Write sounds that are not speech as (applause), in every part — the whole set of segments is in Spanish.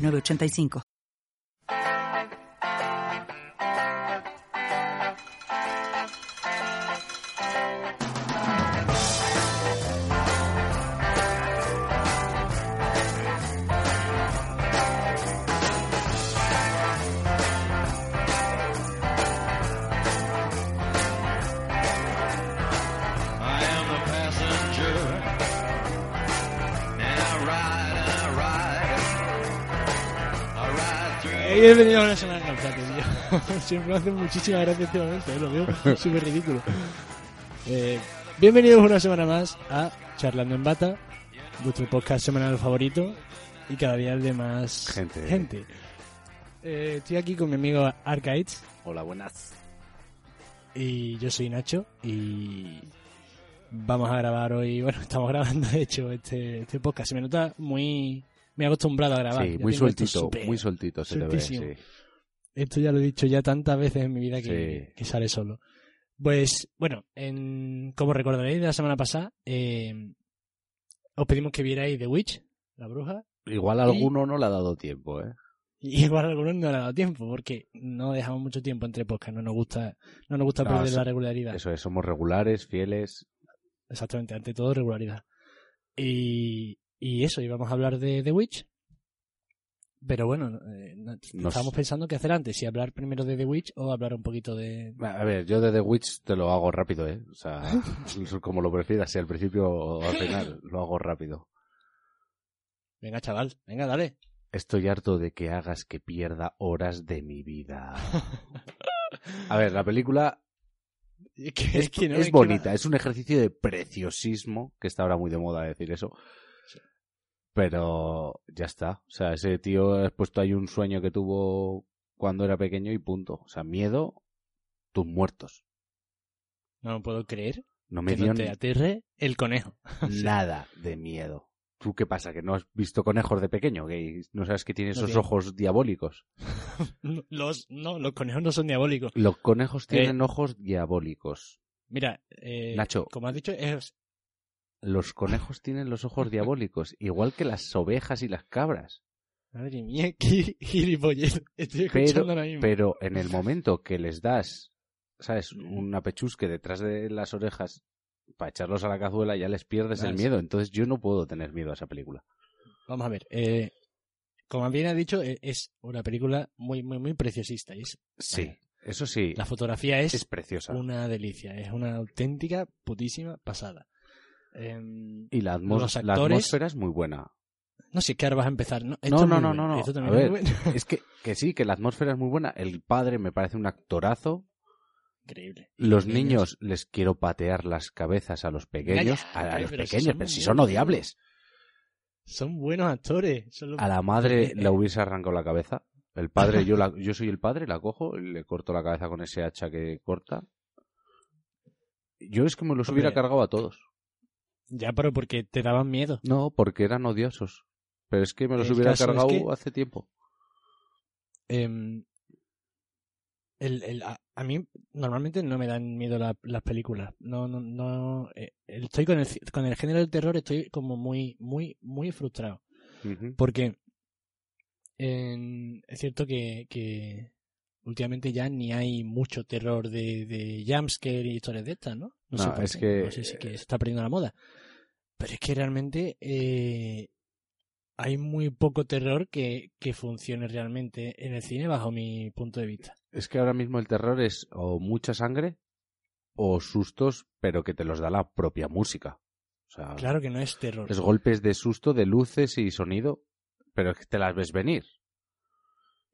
8985. Bienvenido a una semana Calzate, tío. (laughs) Siempre me hace muchísima gracia este momento, eh, lo veo (laughs) súper ridículo. Eh, bienvenidos una semana más a Charlando en Bata, vuestro podcast semanal favorito y cada día el de más Gente. Eh, estoy aquí con mi amigo Arcades Hola, buenas. y yo soy Nacho y vamos a grabar hoy, bueno, (laughs) estamos grabando de hecho este, este podcast. Se me nota muy, muy acostumbrado a grabar. Sí, muy sueltito, muy sueltito se te ve, sueltísimo. sí. Esto ya lo he dicho ya tantas veces en mi vida que, Sí. que sale solo. Pues, bueno, en, como recordaréis de la semana pasada, eh, os pedimos que vierais The Witch, la bruja, Igual a alguno no le ha dado tiempo, ¿eh? (laughs) igual a algunos no le ha dado tiempo, porque no dejamos mucho tiempo entre podcast, no nos gusta, no nos gusta No, perder eso- la regularidad. Eso es, somos regulares, fieles. Exactamente, ante todo regularidad. Y, y eso, íbamos a hablar de The Witch. Pero bueno, eh, Nos- estábamos pensando qué hacer antes, si hablar primero de The Witch o hablar un poquito de... A ver, yo de The Witch te lo hago rápido, ¿eh? O sea, (laughs) (laughs) como lo prefieras, si al principio o al final, lo hago rápido. Venga, chaval, venga, dale. Estoy harto de que hagas que pierda horas de mi vida. A ver, la película (laughs) Es, que- es, que no, es que bonita, va- es un ejercicio de preciosismo, que está ahora muy de moda decir eso. Pero ya está. O sea, ese tío ha puesto ahí un sueño que tuvo cuando era pequeño y punto. O sea, miedo, tus muertos. No lo puedo creer No me que dio no te aterre el conejo. (laughs) nada de miedo. ¿Tú qué pasa? ¿Que no has visto conejos de pequeño? ¿Que no sabes que tiene esos ojos diabólicos? (laughs) Los, no, los conejos no son diabólicos. Los conejos Eh. tienen ojos diabólicos. Mira, eh, Nacho. como has dicho, es... Los conejos tienen los ojos diabólicos, igual que las ovejas y las cabras. Madre mía, (laughs) qué gilipollez. Estoy Pero, escuchando ahora mismo. pero en el momento que les das, ¿sabes? Una pechusque detrás de las orejas para echarlos a la cazuela, ya les pierdes Ah, el sí. miedo. Entonces yo no puedo tener miedo a esa película. Vamos a ver. Eh, como bien ha dicho, eh, es una película muy, muy, muy preciosista. Es, Sí, eso sí, la fotografía es, es preciosa. una delicia. Es una auténtica, putísima pasada. Em, Y la, atmósfera es muy buena. no sé qué ahora vas a empezar. No, No, Esto es no, no, no, no. Esto A también es es que, que sí, que la atmósfera es muy buena. El padre me parece un actorazo. Increíble. Los niños les quiero patear las cabezas a los pequeños. ya, a, los pero si pequeños, pero si son odiables. Son buenos actores. son los- A la madre Eh, le eh. hubiese arrancado la cabeza. El padre, (laughs) yo, la, yo soy el padre, la cojo y le corto la cabeza con ese hacha que corta. Yo es que me los Hombre. hubiera cargado a todos. Ya, pero porque te daban miedo. No, porque eran odiosos. Pero es que me los El hubiera es cargado que- hace tiempo. Em, el, el- a, a mí normalmente no me dan miedo la- las películas. No, no, no. eh, estoy con el, con el género del terror, estoy como muy, muy, muy frustrado. Porque en- es cierto que, que últimamente ya ni hay mucho terror de, de jumpscare y historias de estas, ¿no? No, sé por es qué, que- No sé si que se está perdiendo la moda. Pero es que realmente eh, hay muy poco terror que, que funcione realmente en el cine bajo mi punto de vista. Es que ahora mismo el terror es o mucha sangre o sustos, pero que te los da la propia música. O sea, Claro que no es terror. es golpes de susto, de luces y sonido, pero es que te las ves venir.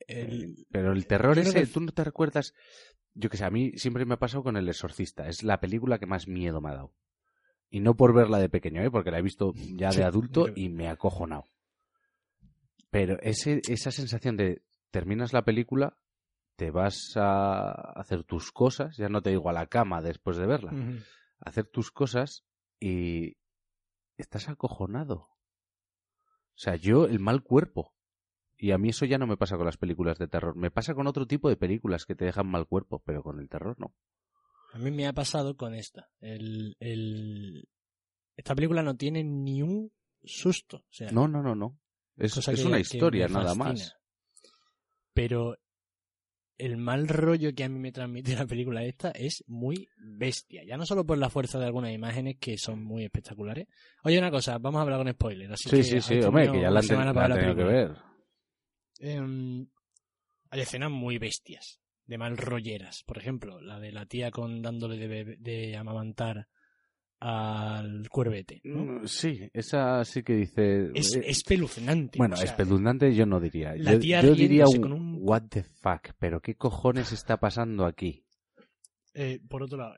El- Pero el terror ese, que- tú no te recuerdas. Yo que sé, a mí siempre me ha pasado con El Exorcista. Es la película que más miedo me ha dado. Y no por verla de pequeño, ¿eh? porque la he visto ya de Sí, adulto pero- y me ha acojonado. Pero ese, esa sensación de terminas la película, te vas a hacer tus cosas, ya no te digo a la cama después de verla, hacer tus cosas y estás acojonado. O sea, yo el mal cuerpo. Y a mí eso ya no me pasa con las películas de terror. Me pasa con otro tipo de películas que te dejan mal cuerpo, pero con el terror no. A mí me ha pasado con esta. El, el... Esta película no tiene ni un susto. O sea, No, no, no, no. Es, cosa es que- una historia, nada más. Pero el mal rollo que a mí me transmite la película esta es muy bestia. Ya no solo por la fuerza de algunas imágenes que son muy espectaculares. Oye, una cosa, vamos a hablar con spoiler. Así Sí, que sí, sí, hombre, que ya la ten- semana la para ver la tenido que ver. Em, hay escenas muy bestias, de mal rolleras. Por ejemplo, la de la tía con dándole de, bebe- de amamantar al cuervete. ¿no? Mm, Sí, esa sí que dice... Es eh, espeluznante. Bueno, o sea, espeluznante yo no diría. la tía yo diría un, con un- what the fuck, pero ¿qué cojones está pasando aquí? (laughs) eh, por otro lado,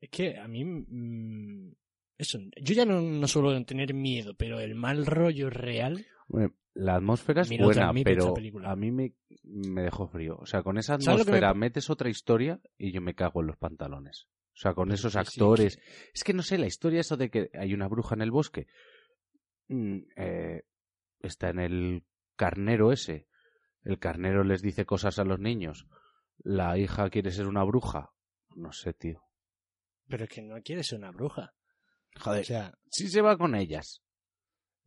es que a mí. mm, eso, yo ya no, no suelo tener miedo, pero el mal rollo real. Bueno, La atmósfera es buena, pero a mí me, me dejó frío. O sea, con esa ¿Sabes lo que me atmósfera metes otra historia y yo me cago en los pantalones. O sea, con esos sí, actores. Es que no sé, la historia eso de que hay una bruja en el bosque. mm, eh, está en el carnero ese. El carnero les dice cosas a los niños. La hija quiere ser una bruja. No sé, tío. Pero es que no quiere ser una bruja. Joder, O sea, sí se va con ellas.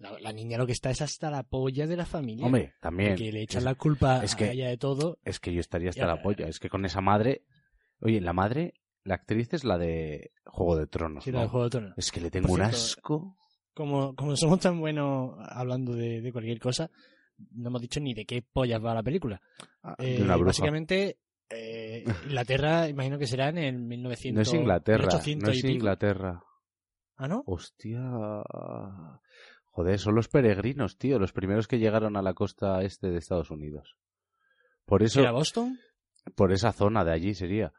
La, la niña lo que está es hasta la polla de la familia. Hombre, también. que le echan es, la culpa es a que- ella de todo. es que yo estaría hasta Ya. la polla. Es que con esa madre. Oye, la madre, la actriz es la de Juego de Tronos. Sí, ¿no? la del Juego de Tronos. Es que le tengo Por un cierto, asco. Como, como somos tan buenos hablando de, de cualquier cosa, no hemos dicho ni de qué pollas va la película. de Eh, una bruja. básicamente, eh, Inglaterra, imagino que será en el 1900. No es Inglaterra. 1800 No y es pico. Inglaterra. Ah, ¿no? Hostia. Joder, son los peregrinos, tío. Los primeros que llegaron a la costa este de Estados Unidos. Por eso, ¿Era Boston? por esa zona de allí sería.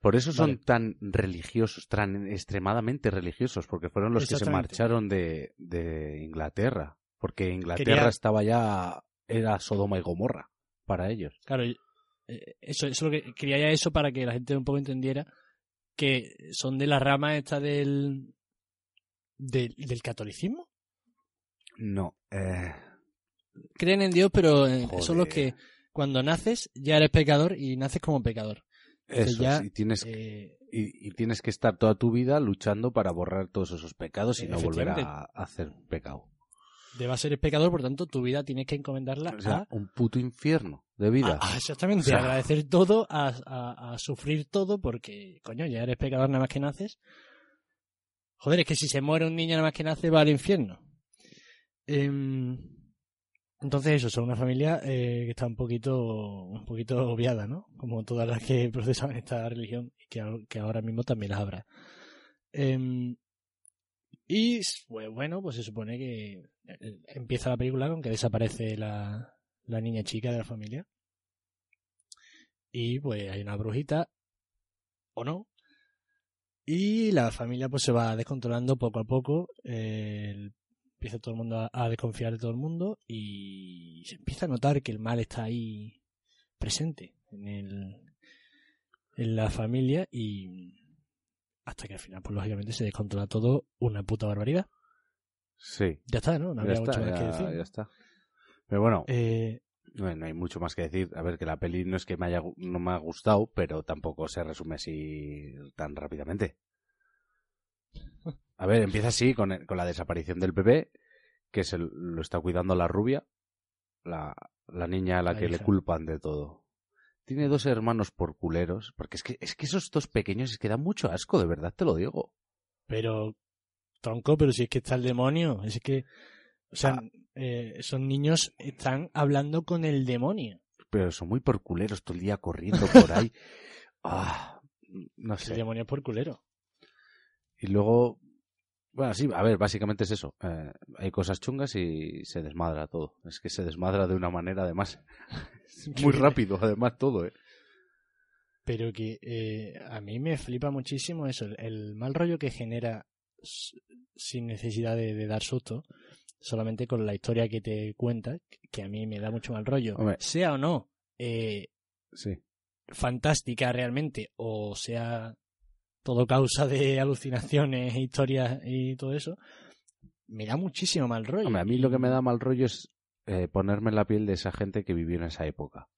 Por eso son Vale. tan religiosos, tan extremadamente religiosos, porque fueron los que se marcharon de, de Inglaterra. Porque Inglaterra Quería- estaba ya, era Sodoma y Gomorra para ellos. Claro, eh, eso, eso lo que quería ya eso para que la gente un poco entendiera que son de la rama esta del del, del catolicismo. No, eh, Creen en Dios, pero eh, son los que cuando naces ya eres pecador y naces como pecador. Entonces eso, ya, y tienes, eh, y, y tienes que estar toda tu vida luchando para borrar todos esos pecados y no volver a, a hacer pecado. debas ser pecador, por tanto tu vida tienes que encomendarla O sea, a un puto infierno de vida. a- a- exactamente, O sea- agradecer todo, a sufrir todo, porque, coño, ya eres pecador nada más que naces. Joder, es que si se muere un niño nada más que nace, va al infierno. Em, entonces, eso, son una familia eh, que está un poquito, un poquito obviada, ¿no? Como todas las que (laughs) procesan esta religión y que, ahora- mismo también las habrá. Em, y, pues bueno, pues se supone que eh, empieza la película con que desaparece la, la niña chica de la familia. Y pues hay una brujita, o no. Y la familia pues se va descontrolando poco a poco. Empieza todo el mundo a, a desconfiar de todo el mundo y se empieza a notar que el mal está ahí presente en el en la familia y hasta que al final pues lógicamente se descontrola todo una puta barbaridad. Sí, Ya está, ¿no? No había mucho más que decir. ya está. Pero bueno, Eh, no, no hay mucho más que decir. A ver, que la peli no es que me haya, no me ha gustado, pero tampoco se resume así tan rápidamente. A ver, empieza así con, el- con la desaparición del bebé, que se lo está cuidando la rubia, la, la niña a la, La que le culpan de todo. Tiene dos hermanos por culeros, porque es que, es que esos dos pequeños es que dan mucho asco, de verdad te lo digo. Pero, tronco, pero si es que está el demonio, es que, o sea, Ah. eh, esos niños están hablando con el demonio. Pero son muy por culeros todo el día corriendo por ahí. (laughs) Ah, no El sé. demonio es por culero. Y luego, bueno, sí, a ver, básicamente es eso. Eh, hay cosas chungas y se desmadra todo. Es que se desmadra de una manera, además, (laughs) muy rápido, además, todo, ¿eh? Pero que eh, a mí me flipa muchísimo eso, el, el mal rollo que genera sin necesidad de, de dar susto. solamente con la historia que te cuenta, que a mí me da mucho mal rollo. Hombre. Sea o no eh, Sí. fantástica realmente, o sea todo causa de alucinaciones, (laughs) historias y todo eso, me da muchísimo mal rollo. Hombre, a mí lo que me da mal rollo es eh, ponerme en la piel de esa gente que vivió en esa época.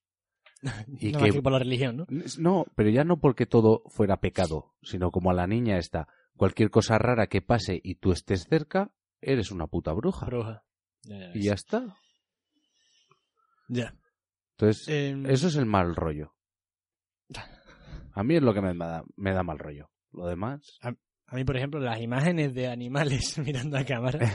(laughs) y no que- más que por la religión, ¿no? No, pero ya no porque todo fuera pecado, sino como a la niña está, cualquier cosa rara que pase y tú estés cerca, eres una puta bruja. Bruja. Ya, ya y ya está. Ya. Entonces, Em, eso es el mal rollo. (laughs) A mí es lo que me da, me da mal rollo. Lo demás... A mí, por ejemplo, las imágenes de animales (laughs) mirando a cámara (laughs) me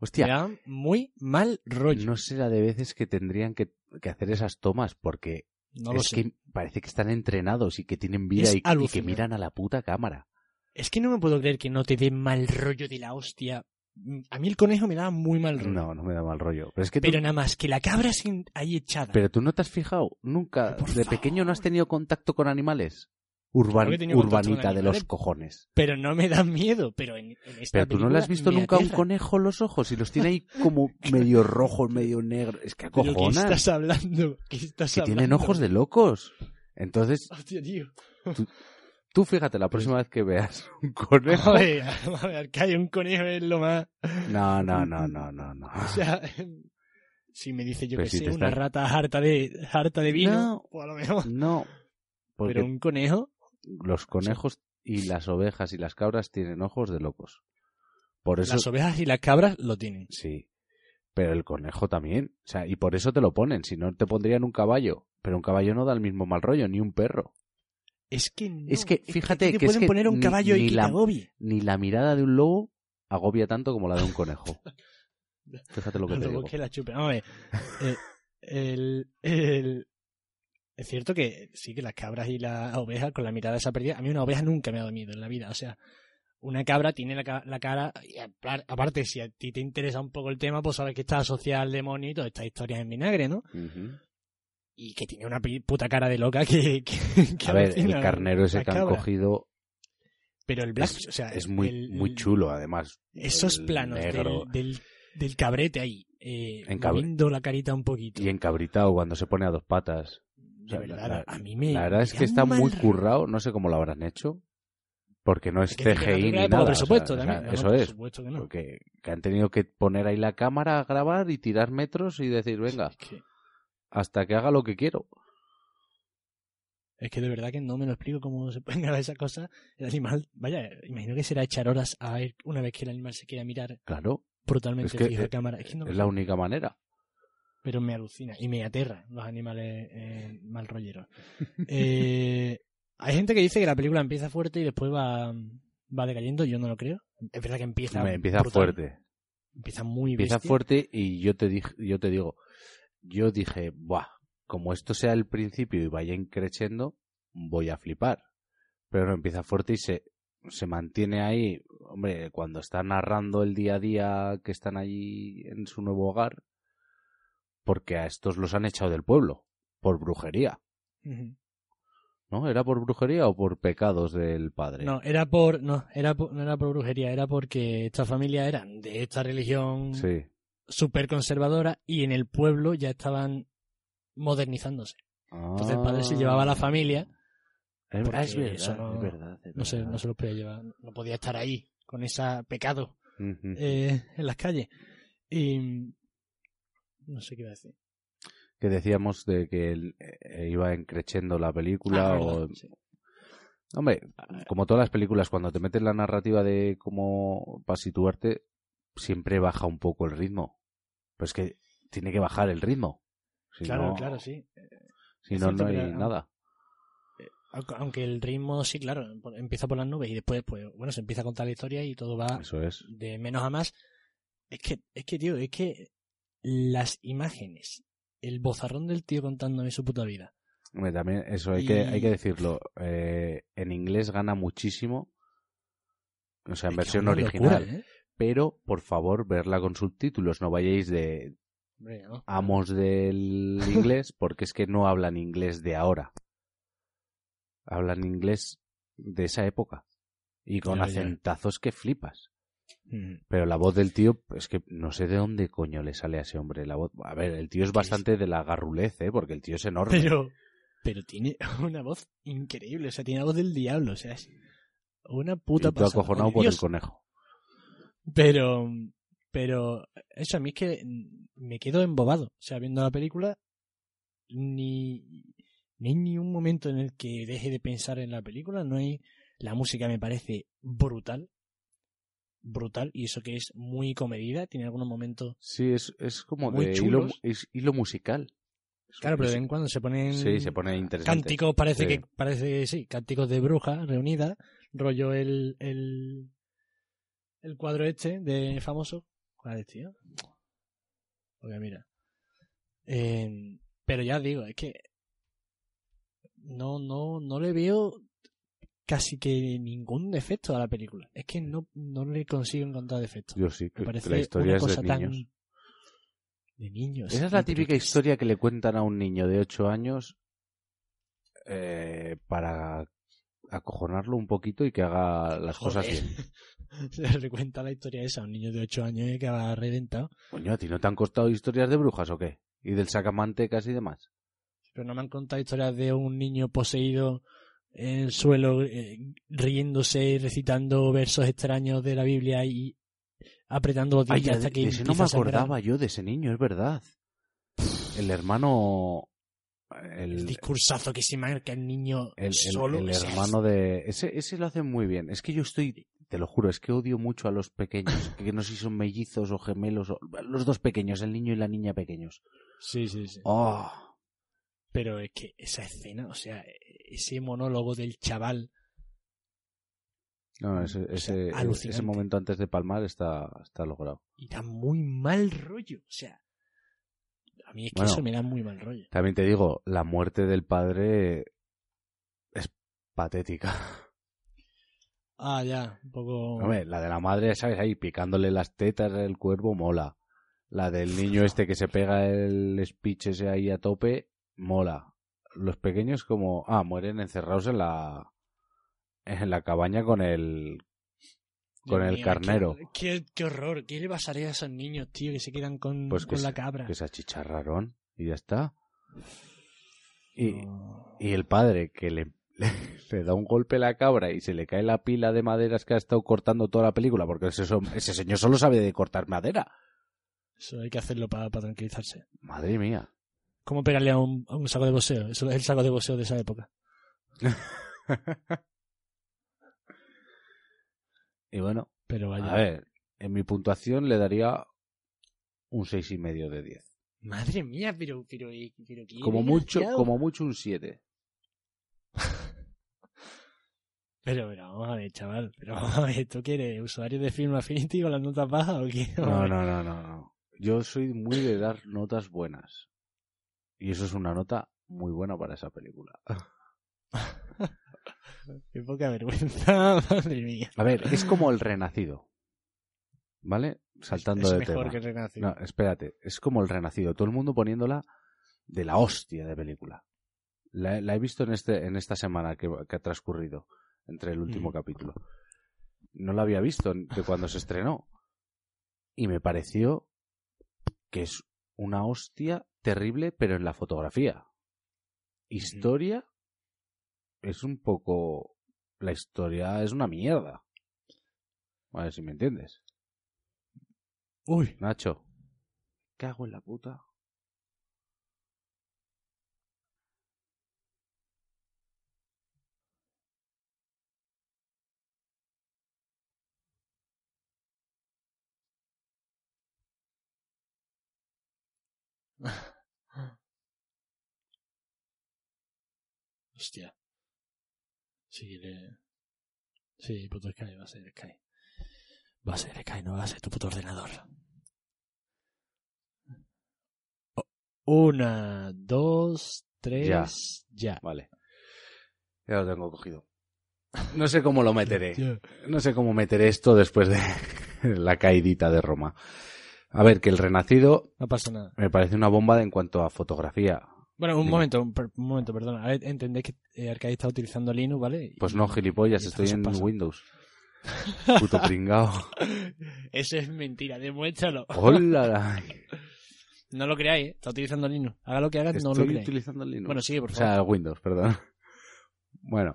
Hostia, dan muy mal rollo. no sé la de veces que tendrían que, que hacer esas tomas porque No lo es sé. que parece que están entrenados y que tienen vida y, y que miran a la puta cámara. Es que no me puedo creer que no te dé mal rollo de la hostia. Mm, A mí el conejo me daba muy mal rollo. No, no me da mal rollo. Pero es que tú- Pero nada más que la cabra sin ahí echada. Pero tú no te has fijado, nunca, Por de pequeño no has tenido contacto con animales. Urban- urbanita de los cojones. Pero no me dan miedo. Pero en, en esta Pero tú no le has visto nunca a un conejo los ojos y los tiene ahí como (laughs) medio rojos, medio negros. Es que ¿Pero qué acojonan. estás hablando? ¿Qué estás Que tienen hablando? ojos de locos. Entonces, Hostia, tío. tú fíjate la próxima vez que veas un conejo. A ver, a ver, que hay un conejo es lo más... No, no, no, no, no, no. O sea, si me dice yo Pero que si sé, una estás- rata harta de, harta de vino, No. pues a lo mejor. No. Porque Pero un conejo, los conejos y las ovejas y las cabras tienen ojos de locos. Por eso las ovejas y las cabras lo tienen. Sí, pero el conejo también. O sea, y por eso te lo ponen. Si no, te pondrían un caballo. Pero un caballo no da el mismo mal rollo, ni un perro. Es que no, Es que, fíjate te que es pueden que poner un ni- caballo ni y que la- te. Ni la mirada de un lobo agobia tanto como la de un conejo. (laughs) Fíjate lo que te Cuando digo. busque la chupe. Vamos a ver. eh, el, el- Es cierto que sí que las cabras y las ovejas con la mirada esa perdida. A mí una oveja nunca me ha dado miedo en la vida. O sea, una cabra tiene la, la cara. y aparte, si a ti te interesa un poco el tema, pues sabes que está asociada al demonio y todas estas historias en vinagre, ¿no? Y que tiene una puta cara de loca que. (laughs) que- que A ver, el carnero ese que han cabra. cogido Pero el black, es, o sea, es muy, el- muy chulo, además. Esos planos negro. del, del, del cabrete ahí, eh, moviendo la carita un poquito. Y encabritado cuando se pone a dos patas. De sea, verdad, la- a mí me. La verdad es que está muy currado. No sé cómo lo habrán hecho. Porque no es que CGI ni nada. o sea, presupuesto o sea, también. No, eso por es. supuesto que no. Porque que han tenido que poner ahí la cámara a grabar y tirar metros y decir, venga, Es que, hasta que haga lo que quiero. es que de verdad que no me lo explico cómo se pueden grabar esas cosas. El animal, vaya, imagino que será echar horas a ver una vez que el animal se quiera mirar Claro, brutalmente Es que, fijo a eh, cámara. Es no es la única manera. Pero me alucina y me aterra los animales eh, mal rolleros. (laughs) Eh, hay gente que dice que la película empieza fuerte y después va, va decayendo. Yo no lo creo. Es verdad que empieza. Me empieza brutal, fuerte. Empieza muy Empieza bestia. fuerte y yo te, dije, yo te digo, yo dije, buah, como esto sea el principio y vaya increciendo, voy a flipar. Pero no, empieza fuerte y se, se mantiene ahí. Hombre, cuando está narrando el día a día que están allí en su nuevo hogar, porque a estos los han echado del pueblo, por brujería. ¿No? ¿Era por brujería o por pecados del padre? No, era por, no, era por, no era por brujería, era porque esta familia eran de esta religión Sí. súper conservadora y en el pueblo ya estaban modernizándose. Entonces el padre se llevaba a la familia, Es, es verdad, eso no- es verdad, es no se, no se los podía llevar, no podía estar ahí con ese pecado eh, en las calles. Y no sé qué iba a decir. que decíamos de que él, eh, iba encrechendo la película Ah, o sí. hombre como todas las películas cuando te metes la narrativa de cómo para situarte siempre baja un poco el ritmo pero es que tiene que bajar el ritmo si claro, no, claro, sí. si no no hay nada Aunque- Aunque el ritmo, sí, claro, empieza por las nubes y después, pues, bueno, se empieza a contar la historia y todo va eso es de menos a más. Es que, es que, tío, es que las imágenes, el bozarrón del tío contándome su puta vida. Hombre, también eso hay que hay que decirlo eh, en inglés gana muchísimo o sea en Es versión original locura, ¿eh? pero por favor verla con subtítulos no vayáis de Hombre, ¿no? amos del (laughs) inglés porque es que no hablan inglés de ahora. Hablan inglés de esa época. Y con ya. acentazos que flipas. Pero la voz del tío, es que no sé de dónde coño le sale a ese hombre la voz. A ver, el tío es bastante de la garrulez, ¿eh? Porque el tío es enorme. Pero, pero tiene (laughs) una voz increíble, o sea, tiene la voz del diablo, o sea, es una puta y pasada. acojonado por el conejo. Pero, pero, eso a mí es que me quedo embobado, o sea, viendo la película, ni, no hay ni un momento en el que deje de pensar en la película, no hay, la música me parece brutal, brutal, y eso que es muy comedida, tiene algunos momentos, Sí, es, es como Muy de hilo, es hilo musical. Es claro, pero de vez en cuando se ponen Sí, se pone interesante. cánticos, parece Sí. que, parece, sí, cánticos de brujas reunidas, rollo el, el, el cuadro este de famoso, ¿cuál es, tío? Porque mira, eh, pero ya digo, es que no, no, no le veo casi que ningún defecto a la película. Es que no, no le consigo encontrar defectos. Yo sí, Me parece la historia una es cosa de tan niños. de niños. Esa es la típica es- historia que le cuentan a un niño de 8 años eh, para acojonarlo un poquito y que haga las cosas bien. (laughs) Se le cuenta la historia esa a un niño de 8 años que va reventado. Coño, ¿a ti no te han costado historias de brujas o qué? ¿Y del sacamantecas y demás? Pero no me han contado historias de un niño poseído en el suelo, eh, riéndose, recitando versos extraños de la Biblia y apretando los Ay, hasta que de ese no me acordaba yo de ese niño, es verdad. El hermano... El El, discursazo que se marca el niño el, el- solo. el sea, hermano de... Ese, ese lo hace muy bien. Es que yo estoy... Te lo juro, es que odio mucho a los pequeños. Que no sé si son mellizos o gemelos. O, los dos pequeños, el niño y la niña pequeños. Sí, sí, sí. Oh, Pero es que esa escena, o sea, ese monólogo del chaval, no, ese, O sea, ese, momento antes de palmar está, está logrado. y da muy mal rollo. O sea, a mí es que Bueno. eso me da muy mal rollo. También te digo, la muerte del padre es patética. (laughs) Ah, ya, un poco. Hombre, la de la madre, ¿sabes? Ahí picándole las tetas al cuervo, mola. La del niño (laughs) este que se pega el speech ese ahí a tope, mola. Los pequeños como, ah, mueren encerrados en la en la cabaña con el con Dios el mío, qué- Qué, qué- qué horror. ¿Qué le pasaría a esos niños, tío, que se quedan con, Pues que con la se- cabra? que se achicharraron y ya está. Y, No. y el padre que le, (laughs) le da un golpe a la cabra y se le cae la pila de maderas que ha estado cortando toda la película, porque ese, ese señor solo sabe de cortar madera. Eso hay que hacerlo para, para tranquilizarse. Madre mía. ¿Cómo pegarle a un, a un saco de boxeo? Eso es el saco de boxeo de esa época. (laughs) Y bueno, Pero vaya. a ver, en mi puntuación le daría un seis y medio de 10. Madre mía, pero, pero, pero qué Como mucho, como mucho un 7. (laughs) Pero, pero vamos a ver, chaval. Pero vamos a ver, ¿tú quieres usuario de Film Affinity con las notas bajas o qué? No, (laughs) no, no, no, no. Yo soy muy de dar notas buenas. Y eso es una nota muy buena para esa película. (laughs) Qué poca vergüenza, (laughs) madre mía. A ver, es como el renacido. ¿Vale? Saltando es de mejor tema. que el Renacido. No, espérate, es como el renacido. Todo el mundo poniéndola de la hostia de película. La, la he visto en este en esta semana que, que ha transcurrido entre el último Mm. capítulo. No la había visto de cuando se estrenó. Y me pareció que es una hostia terrible, pero en la fotografía. Historia es un poco... La historia es una mierda. A ver si me entiendes. Uy, Nacho. Cago en la puta. (laughs) hostia. Sí, le... Sí, puto Sky, va a ser Sky. Va a ser Sky, no va a ser tu puto ordenador. Una, dos, tres, ya. Vale. Ya lo tengo cogido. No sé cómo lo meteré. (laughs) No sé cómo meteré esto después de (laughs) la caidita de Roma. A ver, que el Renacido No pasa nada. me parece una bomba en cuanto a fotografía. Bueno, un momento, un, momento, perdona. A ver, entendéis que eh, Arcade está utilizando Linux, ¿vale? Pues no, gilipollas, estoy en pasa. Windows. (laughs) Puto pringao. (laughs) Eso es mentira, demuéstralo. ¡Hola! (laughs) No lo creáis, ¿eh? está utilizando Linux. Haga lo que haga, no lo Estoy creáis. utilizando Linux. Bueno, sigue, por o favor. sea, Windows, perdón. Bueno,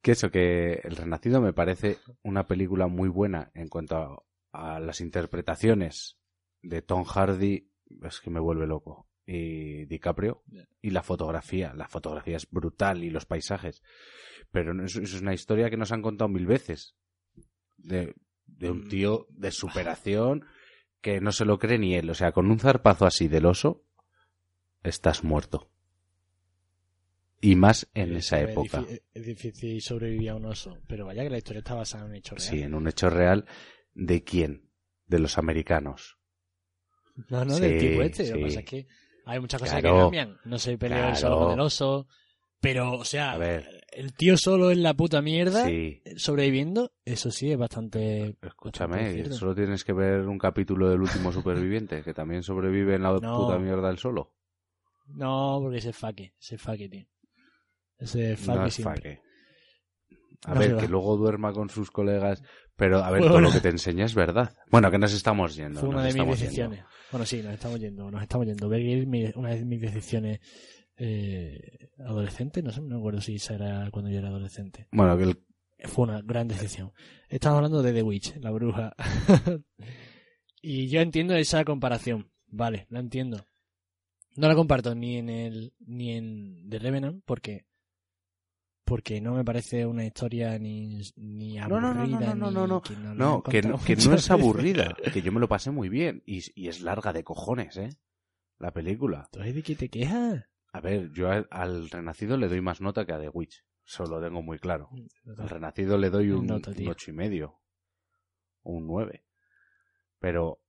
que eso, que El Renacido me parece una película muy buena en cuanto a, a las interpretaciones de Tom Hardy, es que me vuelve loco, y DiCaprio, y la fotografía. La fotografía es brutal y los paisajes. Pero no es, es una historia que nos han contado mil veces. De, de un Mm. tío de superación que no se lo cree ni él. O sea, con un zarpazo así del oso, estás muerto. Y más en esa Es época. Es difícil sobrevivir a un oso, pero vaya que la historia está basada en un hecho real. Sí, en un hecho real. ¿De quién? De los americanos. No, no, Sí, del tipo este. Lo que pasa es que hay muchas cosas Claro. que cambian. No se peleó el solo Claro. con el oso. Pero, o sea, el tío solo en la puta mierda, Sí, sobreviviendo, eso sí es bastante. escúchame, bastante solo tienes que ver un capítulo del último superviviente, que también sobrevive en la No. puta mierda del solo. No, porque ese es faque, ese es faque, tío. Ese es faque No es siempre. faque. A No ver, que luego duerma con sus colegas, pero a ver, todo lo que te enseña es verdad. Bueno, que nos estamos yendo. Fue una de mis yendo. decisiones. Bueno, sí, nos estamos yendo, nos estamos yendo. Una de mis decisiones eh, adolescente, no sé, no me acuerdo si esa era cuando yo era adolescente. Bueno, que el Fue una gran decisión. Estamos hablando de The Witch, la bruja. (laughs) y yo entiendo esa comparación. Vale, la entiendo. No la comparto ni en el ni en The Revenant porque porque no me parece una historia ni, ni No, no, no, aburrida no, no, ni no, no. que no, la No, he que, no- que no es aburrida, que yo me lo pasé muy bien y, y es larga de cojones, ¿eh? La película. Entonces, ¿de qué te quejas? A ver, yo al, al Renacido le doy más nota que a The Witch, eso lo tengo muy claro. Al Renacido le doy un, Nota, un ocho y medio, un nueve. Pero,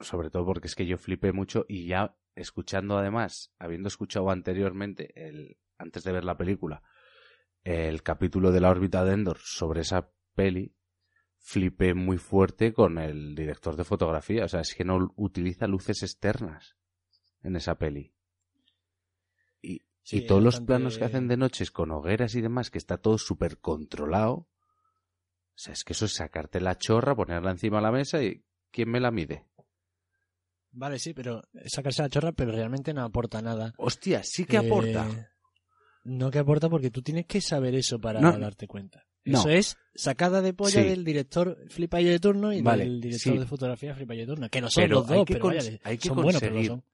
sobre todo porque es que yo flipé mucho y ya escuchando además, habiendo escuchado anteriormente, el, antes de ver la película, el capítulo de la órbita de Endor sobre esa peli, flipé muy fuerte con el director de fotografía. O sea, es que no utiliza luces externas en esa peli. Y, Sí, y todos los bastante- planos que hacen de noches con hogueras y demás, que está todo súper controlado. O sea, es que eso es sacarte la chorra, ponerla encima de la mesa y ¿quién me la mide? Vale, sí, pero sacarse la chorra, pero realmente no aporta nada. Hostia, sí que Eh, aporta. No que aporta porque tú tienes que saber eso para No. darte cuenta. No. Eso es sacada de polla Sí. del director Flipayo de turno y Vale, del director sí. de fotografía Flipayo de turno. Que no son Pero los dos, pero vaya, hay que son buenos, pero lo conseguir- son.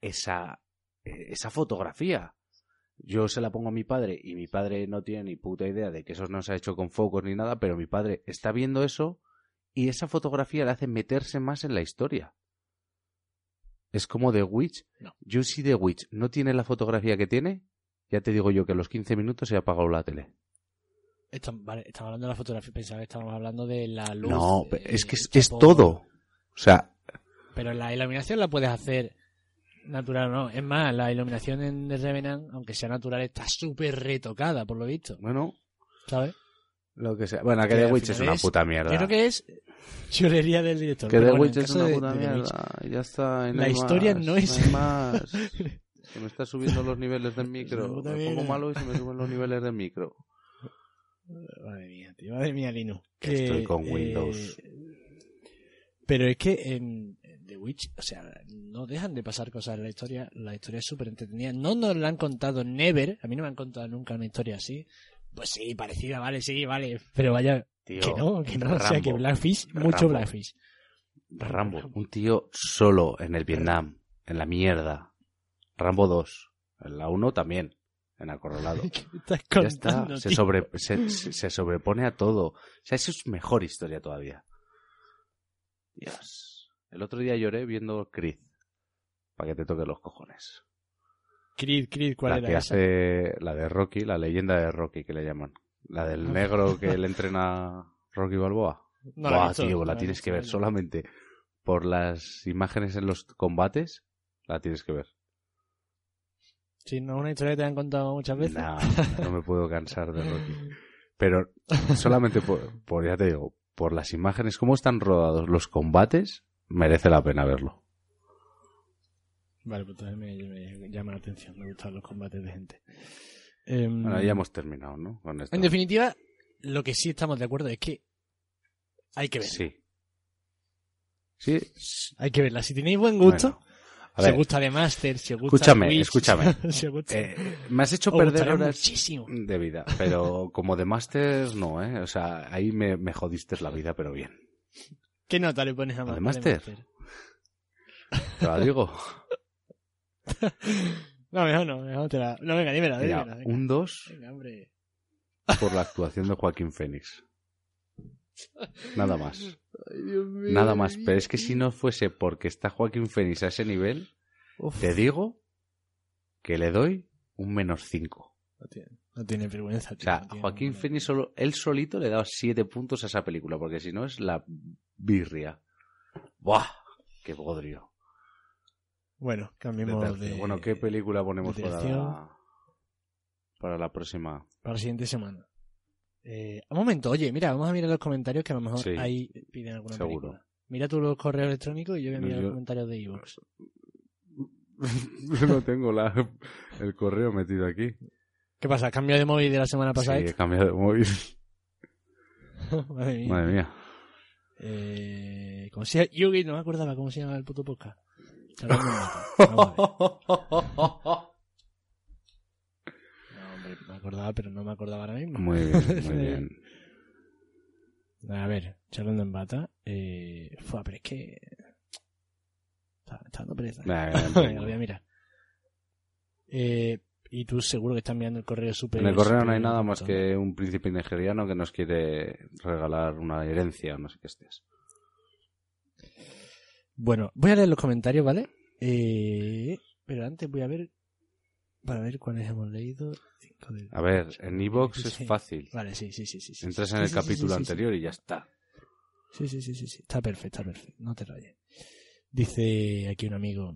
esa, eh, esa fotografía. Yo se la pongo a mi padre y mi padre no tiene ni puta idea de que eso no se ha hecho con focos ni nada, pero mi padre está viendo eso y esa fotografía le hace meterse más en la historia. Es como The Witch. No. Yo si The Witch no tiene la fotografía que tiene, ya te digo yo que a los 15 minutos se ha apagado la tele. Esto- vale, estamos hablando de la fotografía, pensaba que estábamos hablando de la luz. no, eh, es que es, todo. O sea, Pero la iluminación la puedes hacer natural o no. Es más, la iluminación en The Revenant, aunque sea natural, está súper retocada, por lo visto. bueno, ¿Sabes? lo que sea. Bueno, que Que The Witch es una es- puta mierda. Creo que es chulería del director. Que The bueno, Witch es una de- puta de mierda. Ya está. no La historia más, no es- hay más. (laughs) Se me está subiendo los niveles del micro. (laughs) Me pongo malo y se me suben los niveles del micro. Madre mía, tío, madre mía, Lino. Que estoy con Windows. pero es que en The Witch, o sea, no dejan de pasar cosas en la historia. La historia es súper entretenida. No nos la han contado never. A mí no me han contado nunca una historia así. Pues sí, parecida, vale, sí, vale. Pero vaya, Tío, que no, que no. O sea, que Rambo. Blackfish, mucho Rambo. Blackfish. Rambo. Un tío solo en el Vietnam. En la mierda. Rambo 2. En la 1 también. En Acorralado. (laughs) ¿Qué estás Ya está. Se, sobre, se, se- sobrepone a todo. O sea, eso es mejor historia todavía. Dios. El otro día lloré viendo Creed. Para que te toque los cojones. Creed, Creed, ¿cuál la era que esa? hace la de Rocky, la leyenda de Rocky que le llaman. La del negro que le (laughs) entrena Rocky Balboa. No la Buah, visto, tío, no la tienes visto, que ver solamente por las imágenes en los combates. La tienes que ver. Sí, no es una historia que te han contado muchas veces. No, (laughs) no me puedo cansar de Rocky. Pero solamente por, por, ya te digo, por las imágenes, cómo están rodados los combates, merece la pena verlo. Vale, pues entonces me, me llama la atención. Me gustan los combates de gente. Em, Bueno, ya hemos terminado, ¿no? Con esto. En definitiva, lo que sí estamos de acuerdo es que Hay que ver. Sí. Sí. Hay que verla. Si tenéis buen gusto, Bueno, a ver, gusta de Master, si os gusta Escúchame, Twitch, escúchame. (laughs) os gusta... eh, me has hecho perder horas muchísimo. de vida, pero como de Masters no, ¿eh? O sea, ahí me, me jodiste la vida, pero bien. ¿Qué nota le pones a ¿A de a Master? Te lo digo. (laughs) No, mejor no, mejor te la... No, venga, dímela, Mira, dímela. Venga, un 2 Venga, hombre. por la actuación de Joaquín Fénix. Nada más. Nada más. Pero es que si no fuese porque está Joaquín Fénix a ese nivel, te digo que le doy un menos 5. No tiene, no tiene vergüenza. O sea, no Joaquín ninguna- Fénix, solo, él solito le da 7 puntos a esa película, porque si no es la birria. ¡Buah! ¡Qué bodrio! Bueno, De cambiemos tercio. de... Bueno, ¿qué película ponemos de para la, para la próxima? Para la siguiente semana. Eh, un momento, oye, mira, vamos a mirar los comentarios que a lo mejor Sí. ahí piden alguna Seguro. película. Mira tú los correos electrónicos y yo voy a mirar Yo- los comentarios de Evox. (laughs) no tengo la, el correo metido aquí. ¿Qué pasa? ¿Cambio de móvil de la semana pasada? Sí, he cambiado de móvil. (laughs) Madre mía. Madre mía. Eh, ¿Cómo se llama? Yugi, no me acordaba cómo se llama el puto podcast. (laughs) Charlando en Mata. Vamos a ver. No, hombre, me acordaba, pero no me acordaba ahora mismo. Muy bien, muy (laughs) bien. A ver, charlando en bata. Eh, fue, pero es que. Está, está dando pereza. (laughs) Venga, voy a mirar. Eh, y tú seguro que estás mirando el correo súper. En el correo no hay nada más que un príncipe nigeriano que nos quiere regalar una herencia o no sé qué estés. Bueno, voy a leer los comentarios, ¿vale? Eh, pero antes voy a ver. Para ver cuáles hemos leído. De- A ver, en Evox es fácil. Vale, sí, sí, sí. sí. Entras Sí, en el sí, capítulo anterior y ya está. Sí, sí, sí, sí, sí. Está perfecto, está perfecto. No te rayes. Dice aquí un amigo.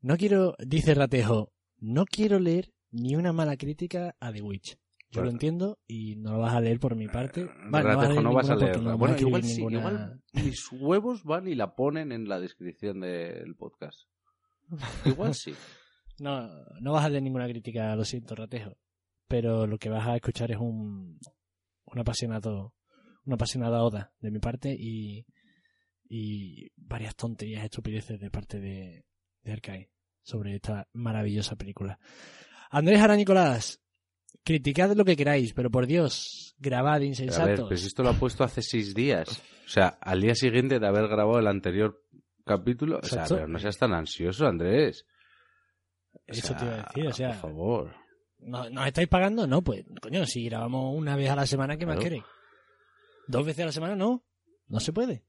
No quiero, dice Ratejo, no quiero leer ni una mala crítica a The Witch. Yo lo entiendo y no lo vas a leer por mi parte. Eh, Vale, Ratejo, no vas a leerla. no Bueno, igual sí, ninguna- igual mis huevos van y la ponen en la descripción del podcast. Igual sí. (laughs) No, no vas a leer ninguna crítica, lo siento, Ratejo. Pero lo que vas a escuchar es un, un apasionado, una apasionada oda de mi parte y, y varias tonterías, estupideces de parte de, de sobre esta maravillosa película. Andrés Ara Nicolás, criticad lo que queráis, pero por Dios, grabad A ver, insensatos. pues esto lo ha puesto hace seis días. O sea, al día siguiente de haber grabado el anterior capítulo. O sea, pero no seas tan ansioso, Andrés. Eso sea, te iba a decir, o sea, Por favor. ¿no- ¿nos estáis pagando? No, pues, coño, si grabamos una vez a la semana, ¿qué más Claro. queréis? ¿Dos veces a la semana? No, no se puede.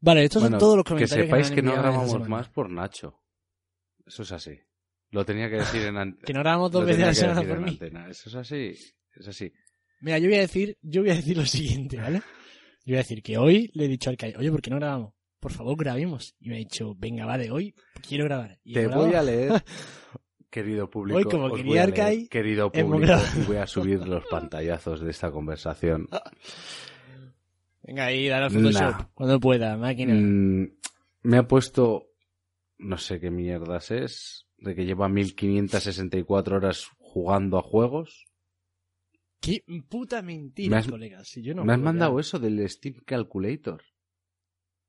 Vale, estos Bueno, son todos los que comentarios sepáis me han que no grabamos más por Nacho. Eso es así. Lo tenía que decir en antena. (laughs) Que no grabamos dos veces a la semana por mí. Eso es así. Es así. Mira, yo voy a decir, yo voy a decir lo siguiente, ¿vale? Yo voy a decir que hoy le he dicho al Kai, oye, ¿por qué no grabamos? Por favor, grabemos. Y me ha dicho, venga, vale, hoy quiero grabar. Y Te (laughs) voy a leer, querido público. Hoy, como quería a Arcai, querido público, (laughs) voy a subir los pantallazos de esta conversación. (laughs) Venga, ahí, dale al Photoshop. Nah. Cuando pueda, máquina. Mm, me ha puesto, no sé qué mierdas es, de que lleva 1564 horas jugando a juegos. Qué puta mentira, Me has- colega. Si yo no me has mandado ya. eso del Steam Calculator.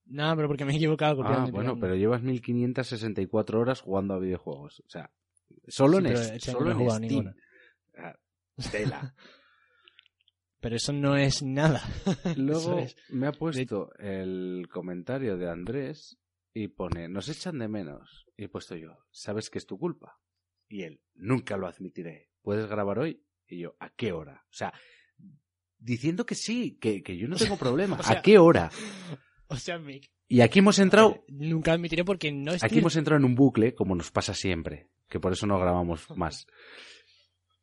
No, pero porque me he equivocado copiando Ah, bueno, pero llevas 1564 horas jugando a videojuegos. O sea, solo Sí, en, pero es- este solo no en Steam. ninguna. Ah, Tela. (laughs) Pero eso no es nada. (laughs) Luego es- me ha puesto el comentario de Andrés y pone, nos echan de menos. Y he puesto yo, sabes que es tu culpa. Y él, nunca lo admitiré. ¿Puedes grabar hoy? Y yo, ¿a qué hora? O sea, diciendo que sí, que, que yo no tengo (laughs) problema. o sea- ¿A qué hora? Y aquí hemos entrado, Nunca admitiré porque no estoy... aquí hemos entrado en un bucle, como nos pasa siempre, que por eso no grabamos (laughs) más.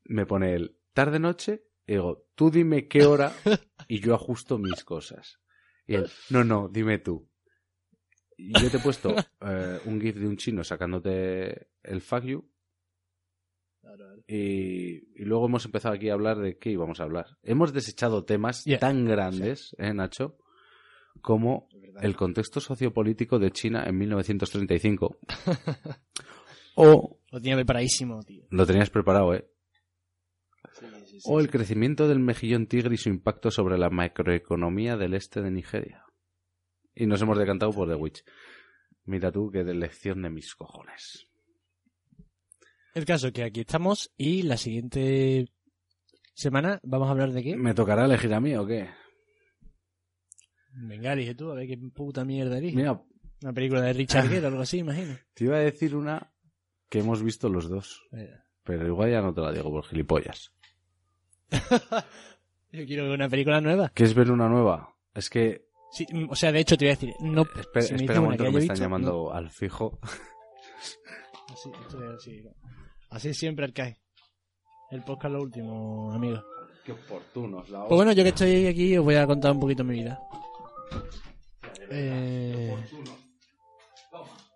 Me pone el tarde noche, y digo, tú dime qué hora (laughs) y yo ajusto mis cosas. Y él, no, no, dime tú. Y yo te he puesto (laughs) eh, un gif de un chino sacándote el fuck you y, y luego hemos empezado aquí a hablar de qué íbamos a hablar. Hemos desechado temas Yeah. tan grandes, ¿eh, Nacho? Como el contexto sociopolítico de China en 1935. (laughs) o Lo tenía preparadísimo, tío. lo tenías preparado, ¿eh? sí, O el sí. crecimiento del mejillón tigre y su impacto sobre la macroeconomía del este de Nigeria. Y nos hemos decantado por The Witch. Mira tú qué lección de mis cojones. El caso que aquí estamos y la siguiente semana vamos a hablar de qué. ¿Me tocará elegir a mí o qué? Venga, dije tú, a ver qué puta mierda eres. Mira, Una película de Richard (laughs) Gere o algo así, imagino. te iba a decir una que hemos visto los dos. Eh, Pero igual ya no te la digo por gilipollas. (laughs) Yo quiero ver una película nueva. ¿Quieres ver una nueva? Es que... Sí, mm, o sea, de hecho te iba a decir, no, Espera, si me espera dices un momento que que me están visto, llamando al fijo. (laughs) Así, esto es así. Así siempre. El podcast lo último, amigo. Qué oportunos, la Pues bueno, yo que estoy aquí os voy a contar un poquito mi vida. Eh,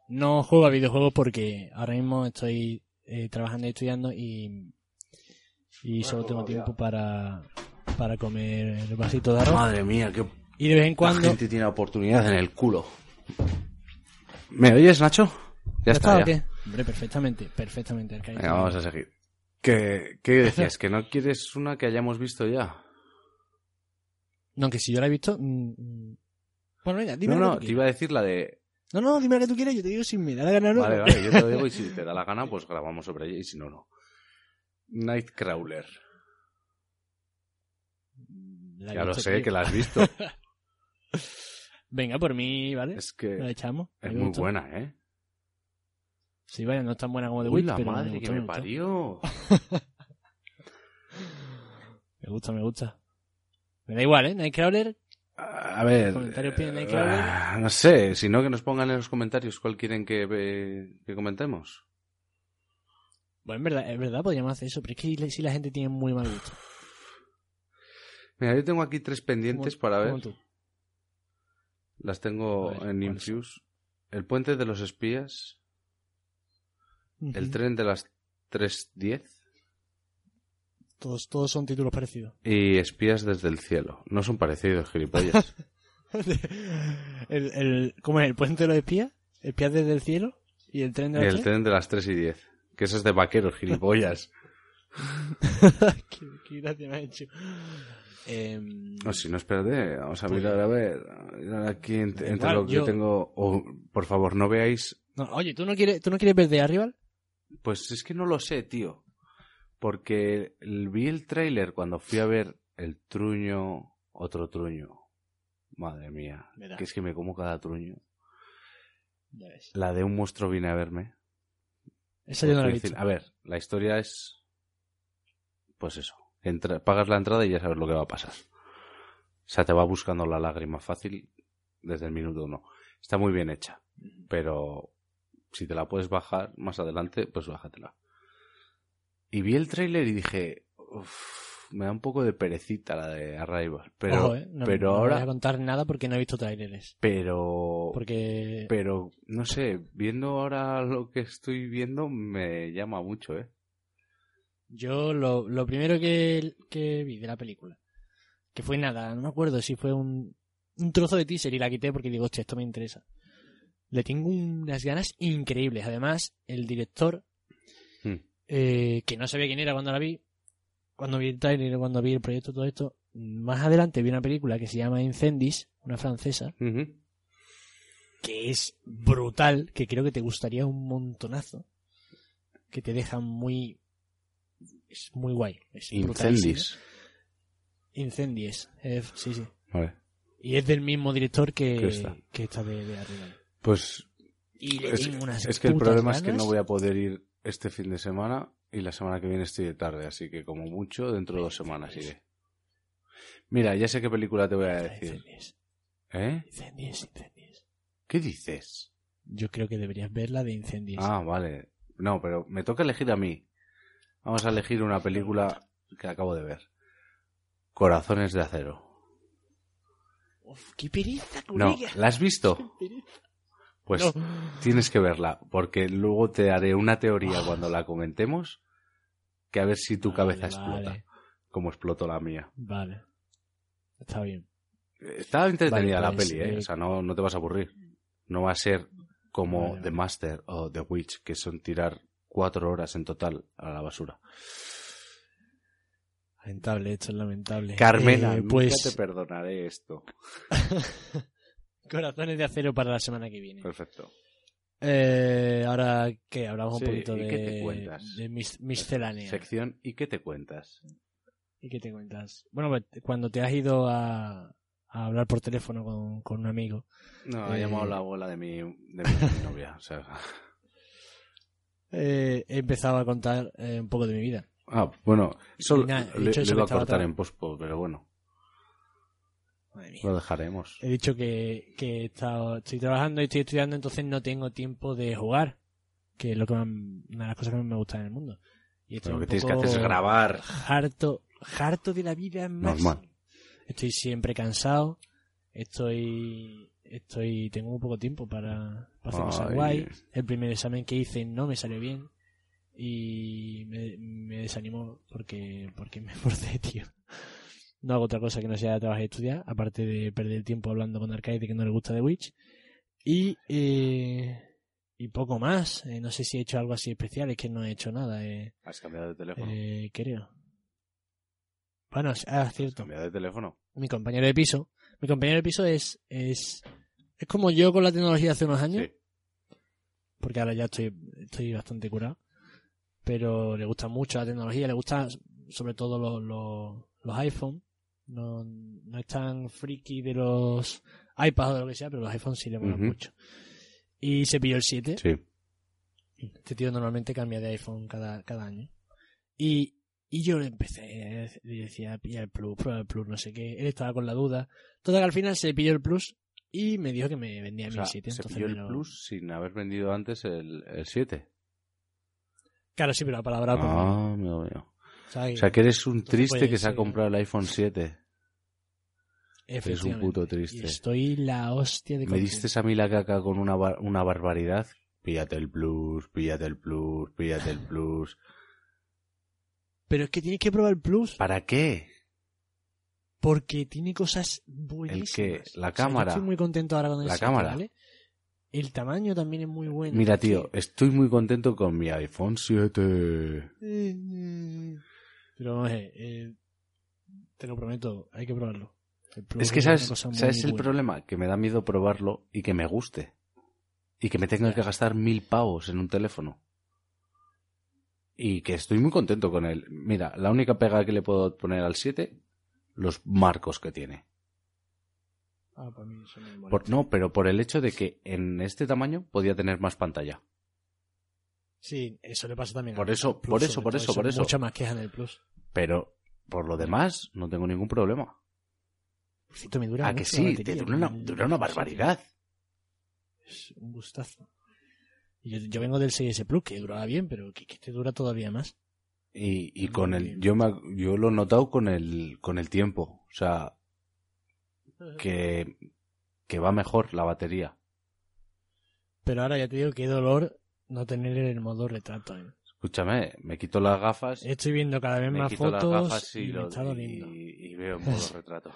no juego a videojuegos porque ahora mismo estoy eh, trabajando y estudiando y, y solo tengo tiempo para, para comer el vasito de arroz. Madre mía, qué Y de vez en La cuando... gente tiene oportunidad en el culo. ¿Me oyes, Nacho? Ya, está, o ya. qué? Hombre, perfectamente, perfectamente. Venga, vamos a seguir. ¿Qué, qué decías? ¿Que no quieres una que hayamos visto ya? No, que si yo la he visto... mm, mm. Bueno, venga, dime no, lo no, te iba a decir la de... No, no, dime lo que tú quieras, yo te digo si me da la gana o no. Vale, vale, yo te lo digo y si te da la gana, pues grabamos sobre ella y si no, no. Nightcrawler. La he Ya lo visto, sé, tío. que la has visto. (laughs) Venga, por mí, ¿vale? Es La que echamos. es me muy gustó. buena, ¿eh? Sí, vaya, no es tan buena como Uy, Witch, la pero madre me que me gustó. parió. (laughs) Me gusta, me gusta. Me da igual, ¿eh? Nightcrawler. A ver... ¿Comentarios piden Nightcrawler? ah, No sé, si no que nos pongan en los comentarios cuál quieren que, que comentemos. Bueno, en verdad, es verdad, podríamos hacer eso, pero es que si la gente tiene muy mal gusto. Mira, yo tengo aquí tres pendientes para ver. Tú. Las tengo ver, en. Infuse. El puente de los espías, el tren de las 3.10 Todos, todos son títulos parecidos. y espías desde el cielo. No son parecidos, gilipollas. (laughs) (laughs) el, el, ¿Cómo es? ¿El puente de los espías? ¿Espías desde el cielo? ¿Y el tren de y los el tren de las 3 y 10. Que eso es de vaqueros, gilipollas. (laughs) qué, qué gracia me ha hecho. Em, No, si no, espérate. Vamos a mirar, a ver. mirar aquí ent- Da entre igual, lo que yo- tengo. Oh, por favor, no veáis. no, oye, ¿tú no quieres, ¿tú no quieres ver de Arrival? Pues es que no lo sé, tío. Porque el- vi el tráiler cuando fui a ver el truño, otro truño. Madre mía. Verá. Que es que me como cada truño. Ya ves. La de un monstruo viene a verme. Esa yo no la he visto. A ver, la historia es. Pues eso. Entra- pagas la entrada y ya sabes lo que va a pasar. O sea, te va buscando la lágrima fácil desde el minuto uno. Está muy bien hecha. Pero si te la puedes bajar más adelante, pues bájatela. Y vi el tráiler y dije. "Uf, me da un poco de perecita la de Arrival. Pero, Ojo, eh, no, pero no ahora. voy a contar nada porque no he visto trailers. Pero. Porque Pero, no sé, viendo ahora lo que estoy viendo, me llama mucho, ¿eh? yo lo, lo primero que, que vi de la película, que fue nada, no me acuerdo si fue un, un trozo de teaser y la quité porque digo, hostia, esto me interesa. Le tengo unas ganas increíbles. Además, el director. Eh, que no sabía quién era cuando la vi, cuando vi el trailer, cuando vi el proyecto, todo esto, más adelante vi una película que se llama Incendis, una francesa, que es brutal, que creo que te gustaría un montonazo, que te deja muy... Es muy guay. Es. Incendis. Incendies, eh, sí, sí. Vale. Y es del mismo director que, ¿Qué está? que está de, de arriba. Pues Y le es, tengo unas es que el problema es que no voy a poder ir este fin de semana y la semana que viene estoy de tarde, así que como mucho dentro de dos semanas iré. Mira, ya sé qué película te voy a decir. Incendies, ¿Eh? incendies, incendies. ¿Qué dices? Yo creo que deberías ver la de incendies. Ah, vale. No, pero me toca elegir a mí. Vamos a elegir una película que acabo de ver. Corazones de acero. Uf, qué pereza, No. ¿la has visto? (laughs) Qué pereza. Pues No. tienes que verla, porque luego te haré una teoría cuando la comentemos, que a ver si tu Vale, cabeza explota, Vale, como explotó la mía. vale. Está bien. Está entretenida Vale, la pues, peli, ¿eh? eh, O sea, no, no te vas a aburrir. No va a ser como The. Master o The Witch, que son tirar cuatro horas en total a la basura. Lamentable, esto es lamentable. Carmena, Eh, nunca pues te perdonaré esto. (laughs) corazones de acero para la semana que viene. Perfecto. Eh, ahora, ¿qué? Hablamos Sí, un poquito ¿y de, qué te cuentas? de mis, miscelánea. Sección ¿Y qué te cuentas? ¿Y qué te cuentas? Bueno, pues, cuando te has ido a, a hablar por teléfono con, con un amigo, No, ha Eh, llamado la abuela de mi, de mi (laughs) novia. O sea, eh, he empezado a contar eh, un poco de mi vida. ah, bueno, he le, le iba que a cortar en pospo, pero bueno, Madre mía. lo dejaremos. He dicho que, que he estado, estoy trabajando y estoy estudiando, entonces no tengo tiempo de jugar, que es lo que más- una de las cosas que más me gusta en el mundo. Y estoy Lo que tienes que hacer es grabar. harto, harto de la vida máximo. Normal. Estoy siempre cansado, estoy, estoy, tengo muy poco tiempo para, para hacer cosas Ay. guay. El primer examen que hice no me salió bien y me, me desanimó porque, porque me (laughs) forcé, tío. No hago otra cosa que no sea trabajar y estudiar, aparte de perder el tiempo hablando con Arcade que no le gusta The Witch. Y, eh, y poco más. Eh, no sé si he hecho algo así especial, es que no he hecho nada, eh, ¿Has cambiado de teléfono? eh, creo. Bueno, es- ah, ¿Has cierto. cambiado de teléfono? Mi compañero de piso. Mi compañero de piso es, es, es como yo con la tecnología hace unos años, Sí. porque ahora ya estoy, estoy bastante curado. Pero le gusta mucho la tecnología, le gusta sobre todo los, los, los iPhone. No, no es tan friki de los iPads o de lo que sea, pero los iPhones sí le molan mucho. Y se pilló el 7. Sí. Este tío normalmente cambia de iPhone cada, cada año. Y, y yo le empecé, le decía, pilla el Plus, prueba el Plus, no sé qué. Él estaba con la duda. Total que al final se pilló el Plus y me dijo que me vendía O mi sea, 7. se pilló el lo- Plus sin haber vendido antes el, el 7. Claro, sí, pero palabrado conmigo. Ah. O sea, que eres un triste pues, que se ha comprado el iPhone 7. Eres un puto Y triste. estoy la hostia de Me diste a mí la caca con una, bar- una barbaridad. Píllate el Plus, píllate el Plus, píllate el Plus. Pero es que tienes que probar el Plus ¿Para qué? porque tiene cosas buenísimas. qué? ¿La O sea, yo cámara? estoy muy contento ahora con el ¿La 7, cámara? ¿vale? El tamaño también es muy bueno. Mira, Es que- tío, estoy muy contento con mi iPhone 7. Pero vamos a ver, eh, te lo prometo, hay que probarlo. Es que, ¿sabes, ¿sabes el buena. problema? Que me da miedo probarlo y que me guste. Y que me tenga que gastar mil pavos en un teléfono. Y que estoy muy contento con él. Mira, la única pega que le puedo poner al 7, los marcos que tiene. Ah, para mí eso me molesta. Por- no, pero por el hecho de que en este tamaño podía tener más pantalla. Sí, eso le pasa también. Por al eso, Plus, por eso, por eso, por eso. Mucha más queja en el Plus. Pero por lo demás, no tengo ningún problema. Cierto, me dura Ah, que sí, batería, te dura una, dura barbaridad. Es un gustazo. Yo, yo vengo del 6S Plus, que duraba bien, pero que, que te dura todavía más. Y, y con el, yo me, yo lo he notado con el, con el tiempo. O sea, que, que va mejor la batería. Pero ahora ya te digo que dolor no tener el modo retrato. ¿eh? Escúchame, me quito las gafas, Estoy viendo cada vez más fotos y, y, lo- y- y veo modo (laughs) retrato.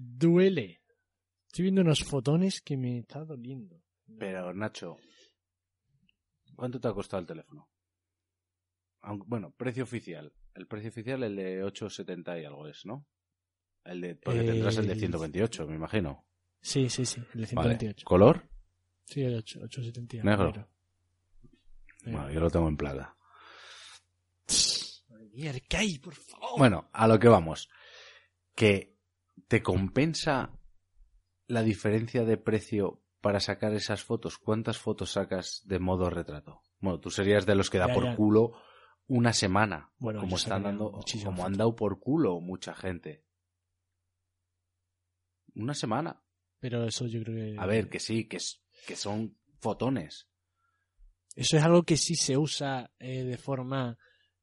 Duele. Estoy viendo unos fotones que me está doliendo. Pero, Nacho, ¿cuánto te ha costado el teléfono? Aunque- bueno, precio oficial. El precio oficial, el de 870 y algo es, ¿no? El de, porque Eh, tendrás el de 128, me imagino. Sí, sí, sí, el de Vale. 128. ¿Color? Sí, el 8, 870. Negro. Negro. Bueno, yo lo tengo en plata. Por favor. Bueno, a lo que vamos. Que te compensa la diferencia de precio para sacar esas fotos. ¿Cuántas fotos sacas de modo retrato? Bueno, tú serías de los que da Ya, por ya. culo una semana. Bueno, como están dando, como han dado por culo mucha gente. Una semana. Pero eso yo creo que... A ver, que sí, que, es, que son fotones. Eso es algo que sí se usa eh, de forma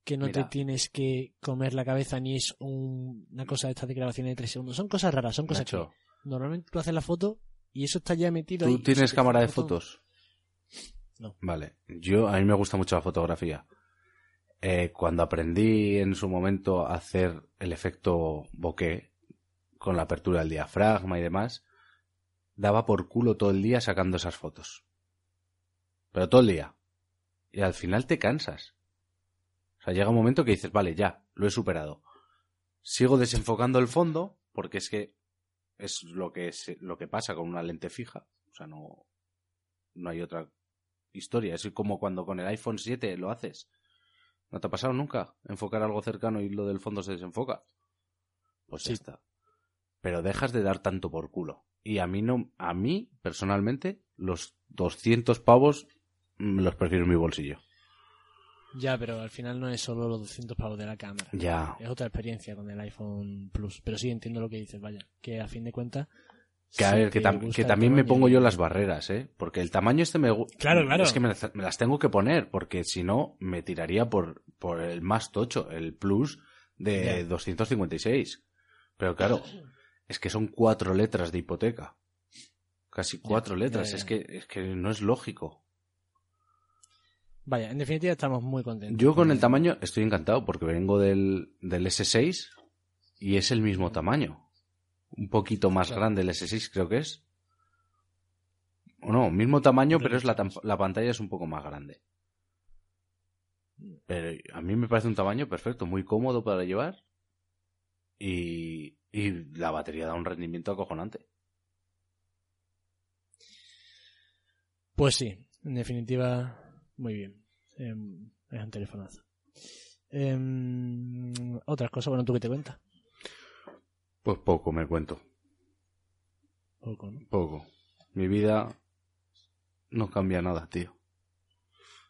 que no Mira. te tienes que comer la cabeza ni es un- una cosa de estas de grabaciones de tres segundos. Son cosas raras, son cosas Nacho, que normalmente tú haces la foto y eso está ya metido ahí. ¿tú tienes cámara de fotos? No. Vale. Yo, a mí me gusta mucho la fotografía. Eh, cuando aprendí en su momento a hacer el efecto bokeh, con la apertura del diafragma y demás, daba por culo todo el día sacando esas fotos. Pero todo el día. Y al final te cansas. O sea, llega un momento que dices, vale, ya, lo he superado. Sigo desenfocando el fondo, porque es que es lo que, se- lo que pasa con una lente fija. O sea, no, no hay otra historia. Es como cuando con el iPhone 7 lo haces. ¿No te ha pasado nunca? Enfocar algo cercano y lo del fondo se desenfoca. Pues Sí. ya está. Pero dejas de dar tanto por culo. Y a mí no, a mí, personalmente, los 200 pavos mm, los prefiero en mi bolsillo. Ya, pero al final no es solo los 200 pavos de la cámara. Ya. Es otra experiencia con el iPhone Plus. Pero sí entiendo lo que dices, vaya. Que a fin de cuentas. Que, a ver, que, tam- también me pongo yo las barreras, ¿eh? Porque el tamaño este me gusta. Claro, claro. Es que me las, me las tengo que poner, porque si no, me tiraría por, por el más tocho, el Plus de Ya. 256. Pero claro, es que son cuatro letras de hipoteca. Casi cuatro ya, letras. ya. Es, que, es que no es lógico. Vaya, en definitiva estamos muy contentos. Yo con el tamaño estoy encantado, porque vengo del, del S6 y es el mismo tamaño. Un poquito más Claro. grande el S6 creo que es. O no, mismo tamaño, pero es la, la pantalla es un poco más grande. Pero a mí me parece un tamaño perfecto, muy cómodo para llevar y, y la batería da un rendimiento acojonante. Pues sí, en definitiva, muy bien. Em, es un telefonazo. Em, otras cosas, bueno, ¿tú qué te cuentas? Pues poco me cuento, Poco, ¿no? poco. Mi vida no cambia nada, tío.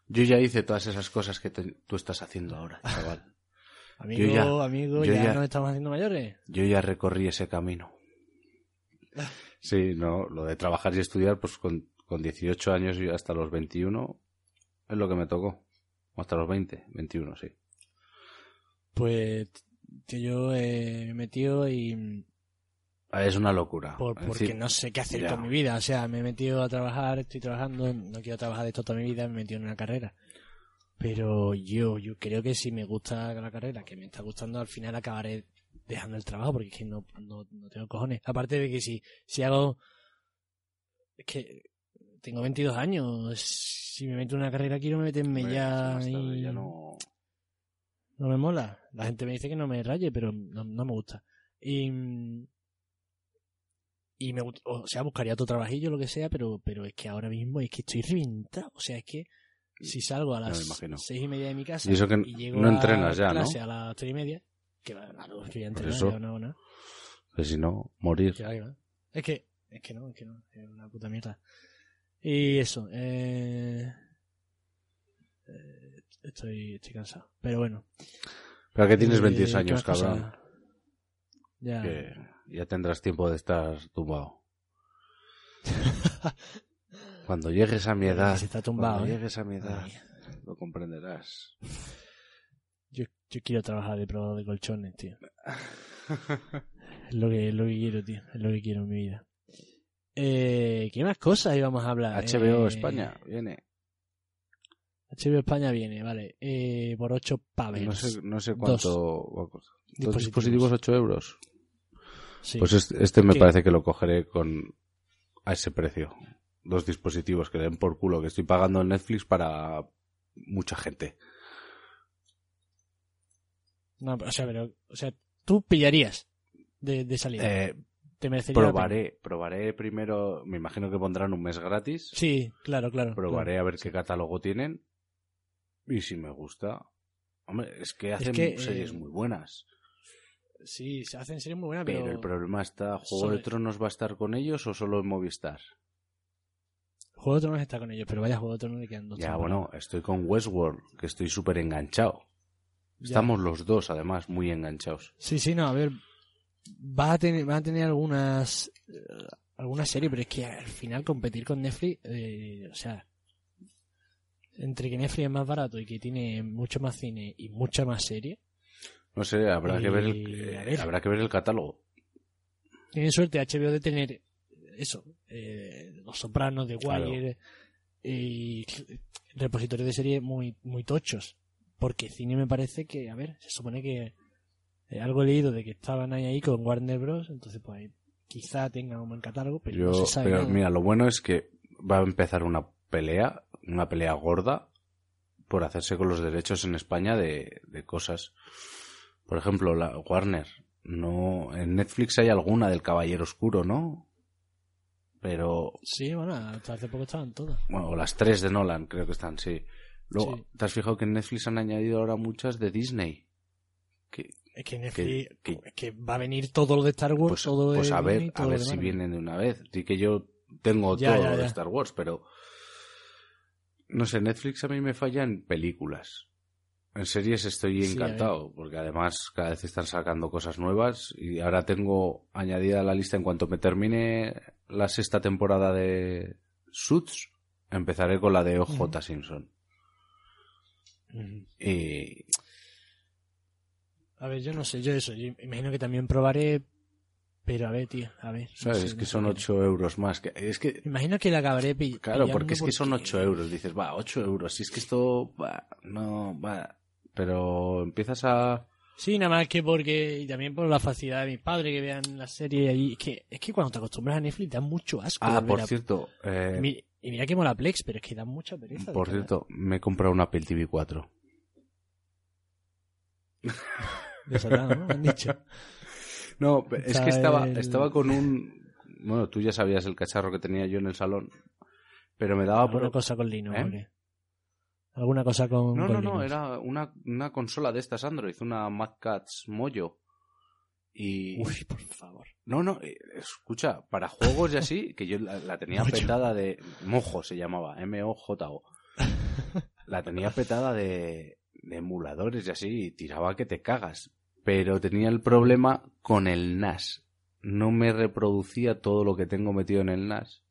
Yo ya hice todas esas cosas que te- tú estás haciendo ahora, chaval. (laughs) Amigo, ya- amigo, yo ya, ya- nos estamos haciendo mayores. Yo ya recorrí ese camino. (laughs) Sí, no, lo de trabajar y estudiar, pues con, con 18 años y hasta los 21 es lo que me tocó. O Hasta los 20, 21, sí. Pues que yo eh, me he metido y Ah, Es una locura. por, porque decir, no sé qué hacer ya. con mi vida. O sea, me he metido a trabajar, estoy trabajando, no quiero trabajar de esto toda mi vida, me he metido en una carrera. Pero yo, yo creo que si me gusta la carrera, que me está gustando, al final acabaré dejando el trabajo porque es que no, no, no tengo cojones. Aparte de que si, si hago... Es que tengo 22 años, si me meto en una carrera quiero meterme hombre, ya tarde y... ya no... No me mola. La gente me dice que no me raye, pero no, no me gusta. Y, y me o sea, buscaría otro trabajillo, lo que sea, pero, pero es que ahora mismo es que estoy reventado. O sea, es que si salgo a las imagino. seis y media de mi casa Y eso que llego no a ¿no? clase a las tres y media, que va, entreno, eso. ya no. Que si no, morir. Es que, es que no, es que no, es una puta mierda. Y eso, eh, eh, estoy, estoy cansado. Pero bueno. Pero que tienes Eh, 22 ¿qué años, cabrón. Ya. Que ya tendrás tiempo de estar tumbado. (laughs) Cuando llegues a mi edad, Se está tumbado, cuando ¿eh? llegues a mi edad, Ay, lo comprenderás. yo, yo quiero trabajar de probador de colchones, tío. Es lo que, es lo que quiero, tío. Es lo que quiero en mi vida. Eh, ¿Qué más cosas íbamos a hablar? HBO Eh, España, viene. HBO España viene, vale. Eh, por 8 pavers. No sé, no sé Dos cuánto. Dos dispositivos. dispositivos, 8 euros. Sí. Pues este, este me ¿Qué? parece que lo cogeré con a ese precio. Dos dispositivos que den por culo que estoy pagando en Netflix para mucha gente. No, o sea, pero, o sea, tú pillarías de, de salida. Eh, Te merecería probaré, probaré primero, me imagino que pondrán un mes gratis. Sí, claro, claro. probaré claro. a ver qué catálogo tienen. Y si me gusta. Hombre, es que hacen que, series eh, muy buenas. Sí, se hacen series muy buenas, Pero, pero... el problema está, ¿Juego Sobre- de Tronos va a estar con ellos o solo en Movistar? Juego de Tronos está con ellos, pero vaya Juego de Tronos le quedan dos Ya, bueno, estoy con Westworld, que estoy súper enganchado. Ya. Estamos los dos, además, muy enganchados. Sí, sí, no, a ver. Va a tener, va a tener algunas. eh, algunas series, pero es que al final competir con Netflix. eh, o sea. Entre que Netflix es más barato y que tiene mucho más cine y mucha más serie. No sé, habrá que ver el, eh, ver. habrá que ver el catálogo. Tiene suerte HBO de tener. Eso. eh, Los Sopranos, The Claro. Wire. Y repositorios de serie muy, muy tochos. Porque cine me parece que, a ver, se supone que. Eh, algo he leído de que estaban ahí, ahí con Warner Bros. Entonces, pues quizá tengan un buen catálogo, pero Yo, no se sabe pero nada. mira, lo bueno es que va a empezar una pelea, una pelea gorda por hacerse con los derechos en España de, de cosas. Por ejemplo, la Warner. No, en Netflix hay alguna del Caballero Oscuro, ¿no? Pero, Sí, bueno, hasta hace poco estaban todas. bueno, o las tres de Nolan creo que están, sí. Luego, Sí. ¿te has fijado que en Netflix han añadido ahora muchas de Disney? Que, Es que Netflix, que- es que va a venir todo lo de Star Wars, pues, todo pues a ver, a ver si vienen de una vez. Sí que yo tengo Ya, todo ya, de. Star Wars, pero no sé, Netflix a mí me falla en películas. En series estoy Sí, encantado, porque además cada vez están sacando cosas nuevas y ahora tengo añadida a la lista en cuanto me termine la sexta temporada de Suits, empezaré con la de OJ Ujú. Simpson. Y A ver, yo no sé, yo eso, yo imagino que también probaré, pero a ver, tío, a ver. no sabes sé, es que son sé. 8 euros más. Que, es que Imagino que la acabaré Claro, porque es que son porque- 8 euros. Dices, va, 8 euros. Si es que esto, va, no, va. Pero empiezas a... Sí, nada más que porque, y también por la facilidad de mis padres que vean la serie ahí. Es que, es que cuando te acostumbras a Netflix da mucho asco. Ah, por a- cierto, eh, Mi- y mira que mola Plex, pero es que da mucha pereza. por cierto, me he comprado una Apple TV 4. (laughs) ¿no? Han dicho. (laughs) No, es Está que estaba, el- estaba con un... Bueno, tú ya sabías el cacharro que tenía yo en el salón. Pero me daba Alguna por... cosa con Linux, ¿Eh? ¿o? Alguna cosa con. No, con no, no, era una, una consola de estas Android, una Mad Catz Moyo. Y... Uy, por favor. No, no, eh, escucha, para juegos y así, que yo la, la tenía petada de... Mojo se llamaba, M-O-J-O. La tenía petada de, de emuladores y así, y tiraba que te cagas. Pero tenía el problema con el NAS. No me reproducía todo lo que tengo metido en el NAS.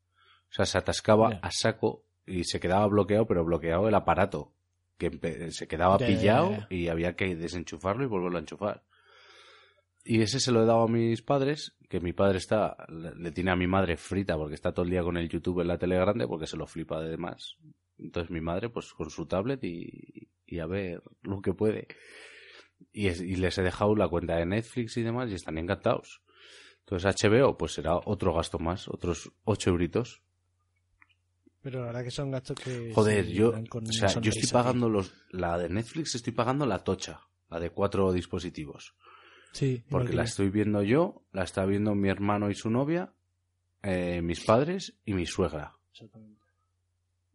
O sea, se atascaba a saco y se quedaba bloqueado, pero bloqueado el aparato. Que se quedaba ya, pillado y había que desenchufarlo y volverlo a enchufar. Y ese se lo he dado a mis padres, que mi padre está, le le tiene a mi madre frita porque está todo el día con el YouTube en la tele grande porque se lo flipa de demás. Entonces mi madre, pues con su tablet y, y a ver lo que puede. Y, es- y les he dejado la cuenta de Netflix y demás y están encantados. Entonces HBO, pues será otro gasto más, otros 8 euritos. Pero la verdad que son gastos que. Joder, yo, o sea, yo estoy pagando los, la de Netflix, estoy pagando la tocha, la de cuatro dispositivos. Sí, Porque que la estoy viendo yo, la está viendo mi hermano y su novia, eh, mis padres y mi suegra. Exactamente.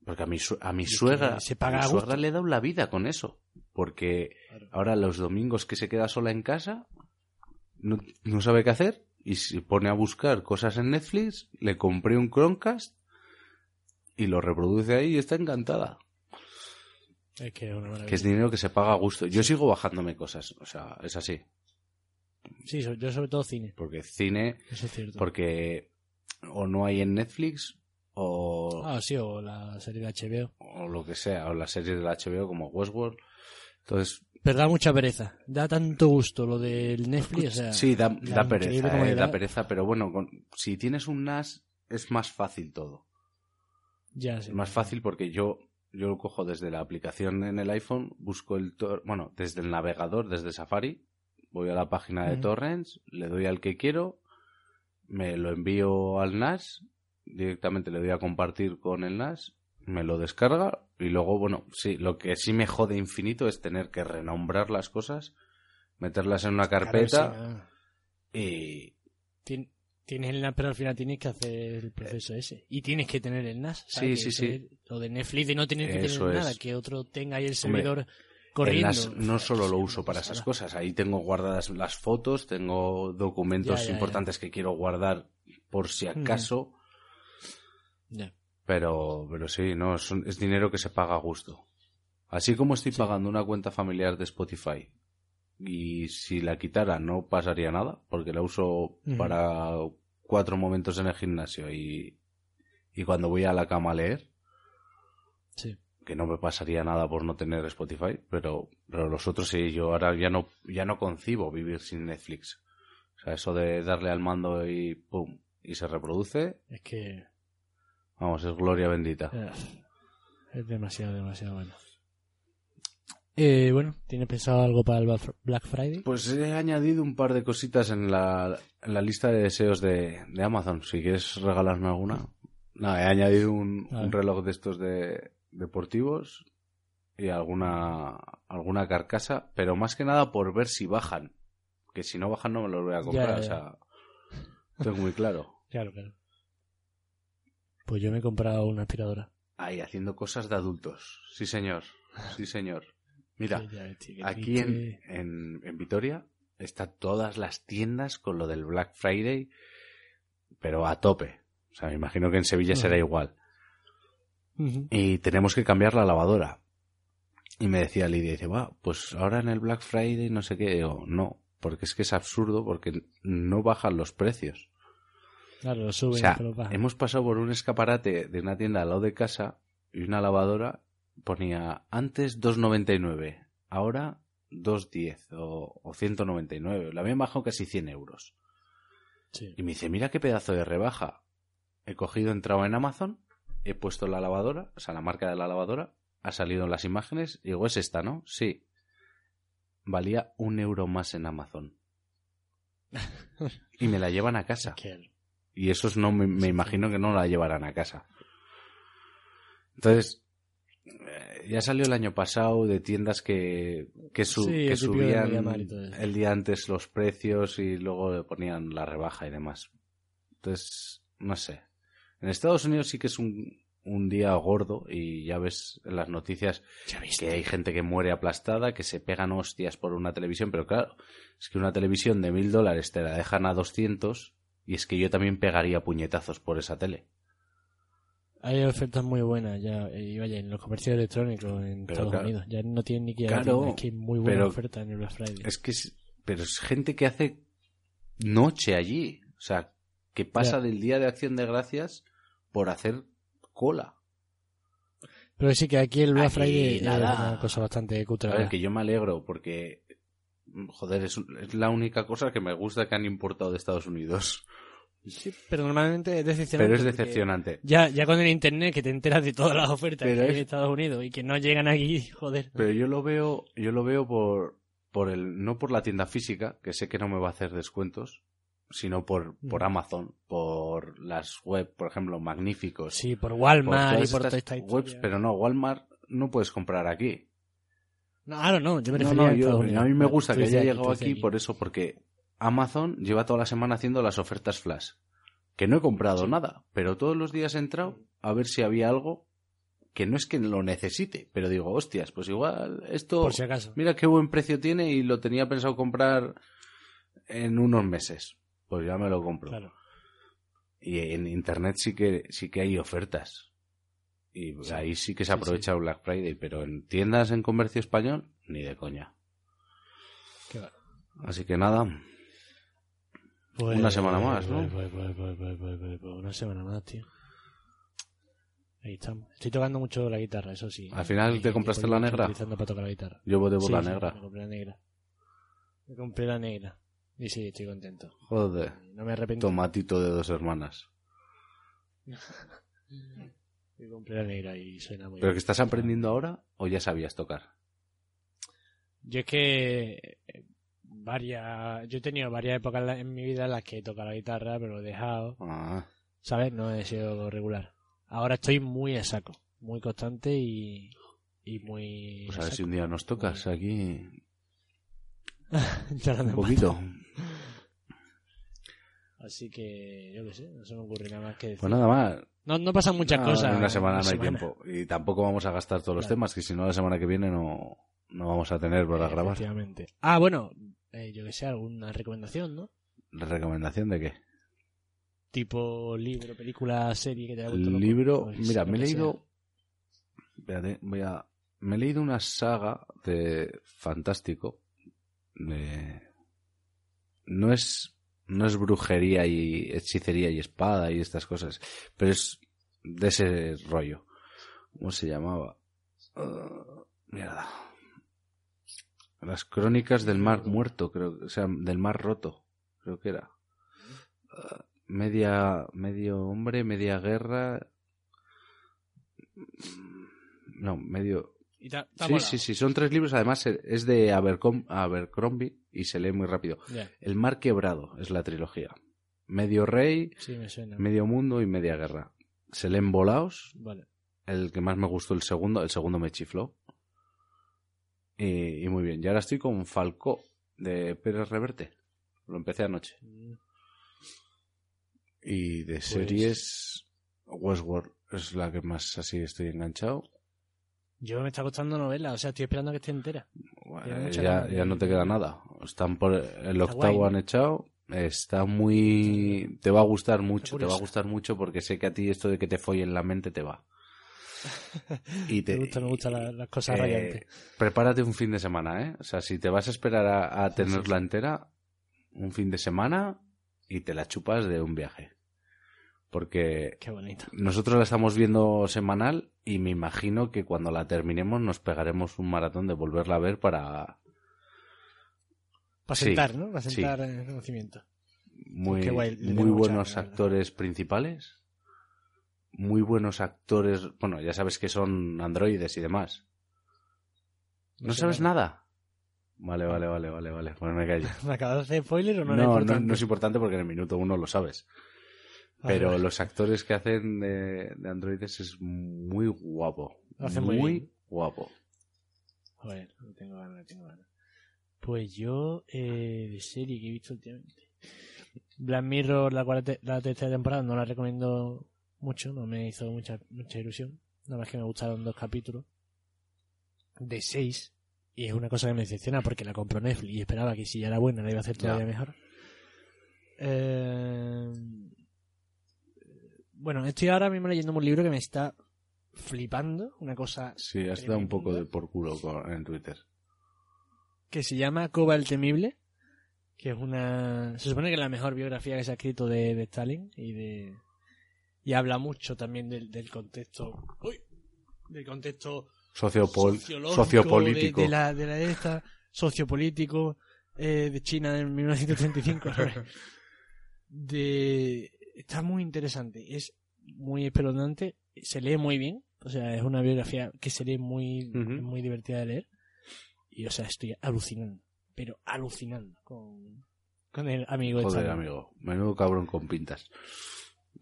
Porque a mi, a mi suegra, se paga a mi suegra le he dado la vida con eso. Porque Claro. ahora los domingos que se queda sola en casa, no, no sabe qué hacer y se pone a buscar cosas en Netflix, le compré un Chromecast y lo reproduce ahí y está encantada. Es que es una maravilla. Que es dinero que se paga a gusto. Yo sigo bajándome cosas, o sea, es así. Sí, yo sobre todo cine. Porque cine, Eso es cierto. porque o no hay en Netflix o, Ah, sí, o la serie de HBO. o lo que sea, o las series de la HBO como Westworld. Entonces, Pero da mucha pereza. Da tanto gusto lo del Netflix. O sea, sí, da, la da pereza, eh, comodidad. da pereza, pero bueno, con- si tienes un NAS es más fácil todo. Ya, sí. Es más fácil porque yo, yo lo cojo desde la aplicación en el iPhone, busco el, tor- bueno, desde el navegador, desde Safari, voy a la página de Ujú. torrents, le doy al que quiero, me lo envío al NAS, directamente le doy a compartir con el NAS, me lo descarga y luego, bueno, sí, lo que sí me jode infinito es tener que renombrar las cosas, meterlas en una Claro, carpeta sí, no. y... Tien- Tienes el NAS, pero al final tienes que hacer el proceso ese. Y tienes que tener el NAS. Sí, ¿sabes? sí, sí. Lo de Netflix de no tener que Eso tener es. nada, que otro tenga ahí el Hombre, servidor El corriendo. NAS no solo lo uso para esas cosas, ahí tengo guardadas las fotos, tengo documentos Ya, ya, ya. importantes que quiero guardar por si acaso, Pero, pero sí, no, es, es dinero que se paga a gusto. Así como estoy Sí. pagando una cuenta familiar de Spotify y si la quitara no pasaría nada, porque la uso para cuatro momentos en el gimnasio y, y cuando voy a la cama a leer, Sí. que no me pasaría nada por no tener Spotify, pero, pero los otros sí, yo ahora ya no, ya no concibo vivir sin Netflix. O sea, eso de darle al mando y pum, y se reproduce, Es que vamos, es gloria bendita. eh, es demasiado, demasiado bueno. Eh, bueno, ¿tienes pensado algo para el Black Friday? Pues he añadido un par de cositas en la, en la lista de deseos de, de Amazon, si quieres regalarme alguna. Nada, he añadido un, reloj de estos de deportivos y alguna, alguna carcasa, pero más que nada por ver si bajan. Que si no bajan no me los voy a comprar, Ya, ya, o sea, tengo muy claro. (laughs) Claro, claro. Pues yo me he comprado una aspiradora. Ahí, haciendo cosas de adultos. Sí, señor. Sí, señor. Mira, aquí en, en, en Vitoria están todas las tiendas con lo del Black Friday, pero a tope. O sea, me imagino que en Sevilla será igual. Y tenemos que cambiar la lavadora. Y me decía Lidia, dice, va, pues ahora en el Black Friday no sé qué. Digo, no, porque es que es absurdo, porque no bajan los precios. Claro, lo O suben, sea, pero bajan. hemos pasado por un escaparate de una tienda al lado de casa y una lavadora ponía antes 2,99, ahora 2,10 o, o 199. La habían bajado casi 100 euros. Sí. Y me dice, mira qué pedazo de rebaja. He cogido, he entrado en Amazon, he puesto la lavadora, o sea, la marca de la lavadora, ha salido en las imágenes, y digo, es esta, ¿no? Sí. Valía un euro más en Amazon. (laughs) Y me la llevan a casa. Y esos no me, me imagino que no la llevarán a casa. Entonces, eh, ya salió el año pasado de tiendas que, que, su- Sí, subían el día antes los precios y luego le ponían la rebaja y demás. Entonces, no sé. En Estados Unidos sí que es un, un día gordo y ya ves en las noticias que hay gente que muere aplastada, que se pegan hostias por una televisión, pero claro, es que una televisión de mil dólares te la dejan a 200 y es que yo también pegaría puñetazos por esa tele. Hay ofertas muy buenas ya, y vaya, en los comercios electrónicos en Pero Estados claro. Unidos. Ya no tienen ni que ir a la Claro, tienda, es que hay muy buena pero oferta en el Black Friday. Es que es, pero es gente que hace noche allí, o sea, que pasa Ya. del día de Acción de Gracias por hacer cola. Pero sí que aquí el Black Friday es una cosa bastante cutre. A que yo me alegro porque, joder, es, es la única cosa que me gusta que han importado de Estados Unidos. Sí, pero normalmente es decepcionante. Pero es decepcionante. Ya, ya con el internet que te enteras de todas las ofertas Pero que hay es- en Estados Unidos y que no llegan aquí, (laughs) joder. Pero yo lo veo, yo lo veo por, por el, no por la tienda física, que sé que no me va a hacer descuentos, sino por, por Mm. Amazon, por las web, por ejemplo, magníficos. Sí, por por Walmart y todas por estas toda esta webs, pero no, Walmart no puedes comprar aquí. No, claro, no, yo me No, refería no, yo- Unidos. a mí me gusta que haya llegado aquí por eso, porque Amazon lleva toda la semana haciendo las ofertas flash. Que no he comprado Sí. nada, pero todos los días he entrado a ver si había algo que no es que lo necesite, pero digo, hostias, pues igual esto, Por si acaso. mira qué buen precio tiene y lo tenía pensado comprar en unos meses. Pues ya me lo compro. Claro. Y en internet sí que sí que hay ofertas. Y Sí. ahí sí que se Sí, aprovecha el Black Friday, pero en tiendas en comercio español, ni de coña. Qué. Así que nada, Pues- Una semana más, ¿no? pues- pues- pues- pues- pues- pues- pues una semana más, tío. Ahí estamos. Estoy tocando mucho la guitarra, eso sí. Al final, Y- ¿te compraste la negra? utilizando para tocar la guitarra. yo voté por Sí, la sí, negra. Me compré la negra. Me compré la negra. Y sí, estoy contento. Joder, No me arrepiento. tomatito de dos hermanas. (laughs) Me compré la negra y suena muy ¿Pero bien. que estás aprendiendo ahora o ya sabías tocar? Yo es que eh, varias, yo he tenido varias épocas en mi vida en las que he tocado la guitarra, pero lo he dejado, Ah, ¿sabes? No he sido regular. Ahora estoy muy a saco, muy constante y, y muy... pues a a ver si un día nos tocas aquí (laughs) un poquito. Así que, yo qué sé, no se me ocurre nada más que decir. Pues nada más. no, no pasan muchas No, cosas. En una semana no hay tiempo. Y tampoco vamos a gastar todos los Claro. temas, que si no la semana que viene no, no vamos a tener para grabar. Efectivamente. Ah, bueno, eh, yo que sé, alguna recomendación, ¿no? ¿Recomendación de qué? Tipo libro, película, serie que te haya gustado. libro, mira, me he leído. Espérate, voy a. Me he leído una saga de fantástico. De. No es. No es brujería y hechicería y espada y estas cosas. Pero es de ese rollo. ¿Cómo se llamaba? Ah, mierda. Las crónicas del mar muerto, creo. O sea, del mar roto. Creo que era. Ah, media. Medio hombre, media guerra. No, medio. Y ta- ta Sí, sí, sí, son tres libros. Además, eh, es de Abercom- Abercrombie y se lee muy rápido. El mar quebrado es la trilogía. Medio rey, sí, me suena. medio mundo y media guerra. Se leen volados. Vale. El que más me gustó, el segundo. El segundo me chifló. Y, y muy bien. Y ahora estoy con Falcó de Pérez Reverte. Lo empecé anoche. Y de series, Westworld es la que más así estoy enganchado. Yo me está costando novela, o sea, estoy esperando a que esté entera. Bueno, ya, ya no te queda nada. Están por el octavo han echado. Está muy. Te va a gustar mucho, te va a gustar mucho porque sé que a ti esto de que te follen la mente te va. (laughs) Y te, Me gusta, me gustan la- las cosas eh, rayantes. prepárate un fin de semana, ¿eh? O sea, si te vas a esperar a, a Sí, sí, tenerla sí. entera, un fin de semana y te la chupas de un viaje. Porque Qué bonito. nosotros la estamos viendo semanal y me imagino que cuando la terminemos nos pegaremos un maratón de volverla a ver para Para Sí, sentar, ¿no? Para sí. sentar en conocimiento. muy, guay, muy mucha buenos actores principales, muy buenos actores, bueno, ya sabes que son androides y demás. ¿No sabes nada. nada? Vale, vale, vale, vale, vale. Bueno, me callo. (laughs) ¿Me acabas de hacer spoiler o no? No, no, no es importante porque en el minuto uno lo sabes. Pero los actores que hacen de, de androides es muy guapo. Lo hacen muy bien. guapo. Joder, no tengo ganas, no tengo ganas. Pues yo, eh, de serie que he visto últimamente. Black Mirror, la, cuarta, la tercera temporada, no la recomiendo mucho, no me hizo mucha, mucha ilusión. Nada más que me gustaron dos capítulos. De seis. Y es una cosa que me decepciona porque la compró Netflix y esperaba que si ya era buena la iba a hacer todavía Ya. mejor. Eh, bueno, estoy ahora mismo leyendo un libro que me está flipando, una cosa Sí, has dado un poco de por culo en Twitter. que se llama Koba el Temible, que es una... Se supone que es la mejor biografía que se ha escrito de, de Stalin y de... Y habla mucho también del, del contexto... Uy, del contexto Sociopol sociopolítico. De, de la, de la esta, sociopolítico eh, de China en 1935. ¿sabes? (laughs) de... Está muy interesante, es muy espeluznante, se lee muy bien, o sea, es una biografía que se lee muy, muy divertida de leer. Y, o sea, estoy alucinando, pero alucinando con, con el amigo de Joder, Stalin. amigo. Menudo cabrón con pintas.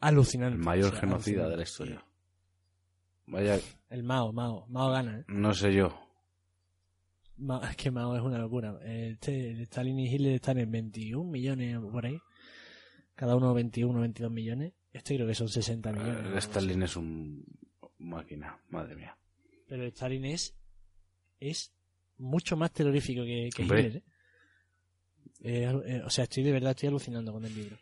Alucinante. El mayor o sea, genocida de la historia. Vaya, El Mao, Mao, Mao gana, ¿eh? no sé yo. Mao- es que Mao es una locura. Este, el Stalin y Hitler están en 21 millones por ahí. Cada uno 21, 22 millones. Este creo que son 60 millones. Stalin es un máquina, madre mía. Pero el Stalin es, es mucho más terrorífico que, que. Hitler. ¿eh? Eh, eh, o sea, estoy de verdad estoy alucinando con el libro.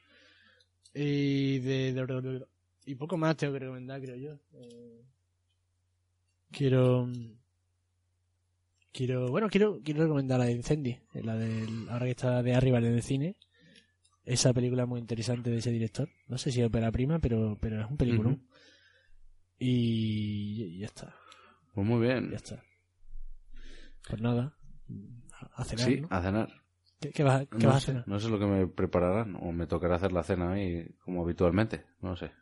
Y de, de- de- de- y poco más tengo que recomendar, creo yo. Eh, quiero quiero bueno quiero quiero recomendar la de Incendi, eh, la del ahora que está de arriba en el cine. Esa película muy interesante de ese director. No sé si es ópera prima, pero pero es un película. Ujú. Y y ya está. Pues muy bien. Ya está. Pues nada. A cenar, Sí, ¿no? a cenar. ¿Qué, qué vas, qué No vas a cenar? no sé lo que me prepararán o me tocará hacer la cena a mí como habitualmente. No sé.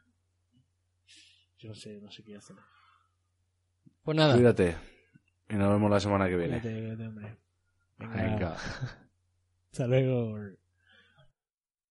Yo no sé, no sé qué voy a cenar. Pues nada. Cuídate. Y nos vemos la semana que viene. Cuídate, cuídate, hombre. Venga, Venga. Hasta luego.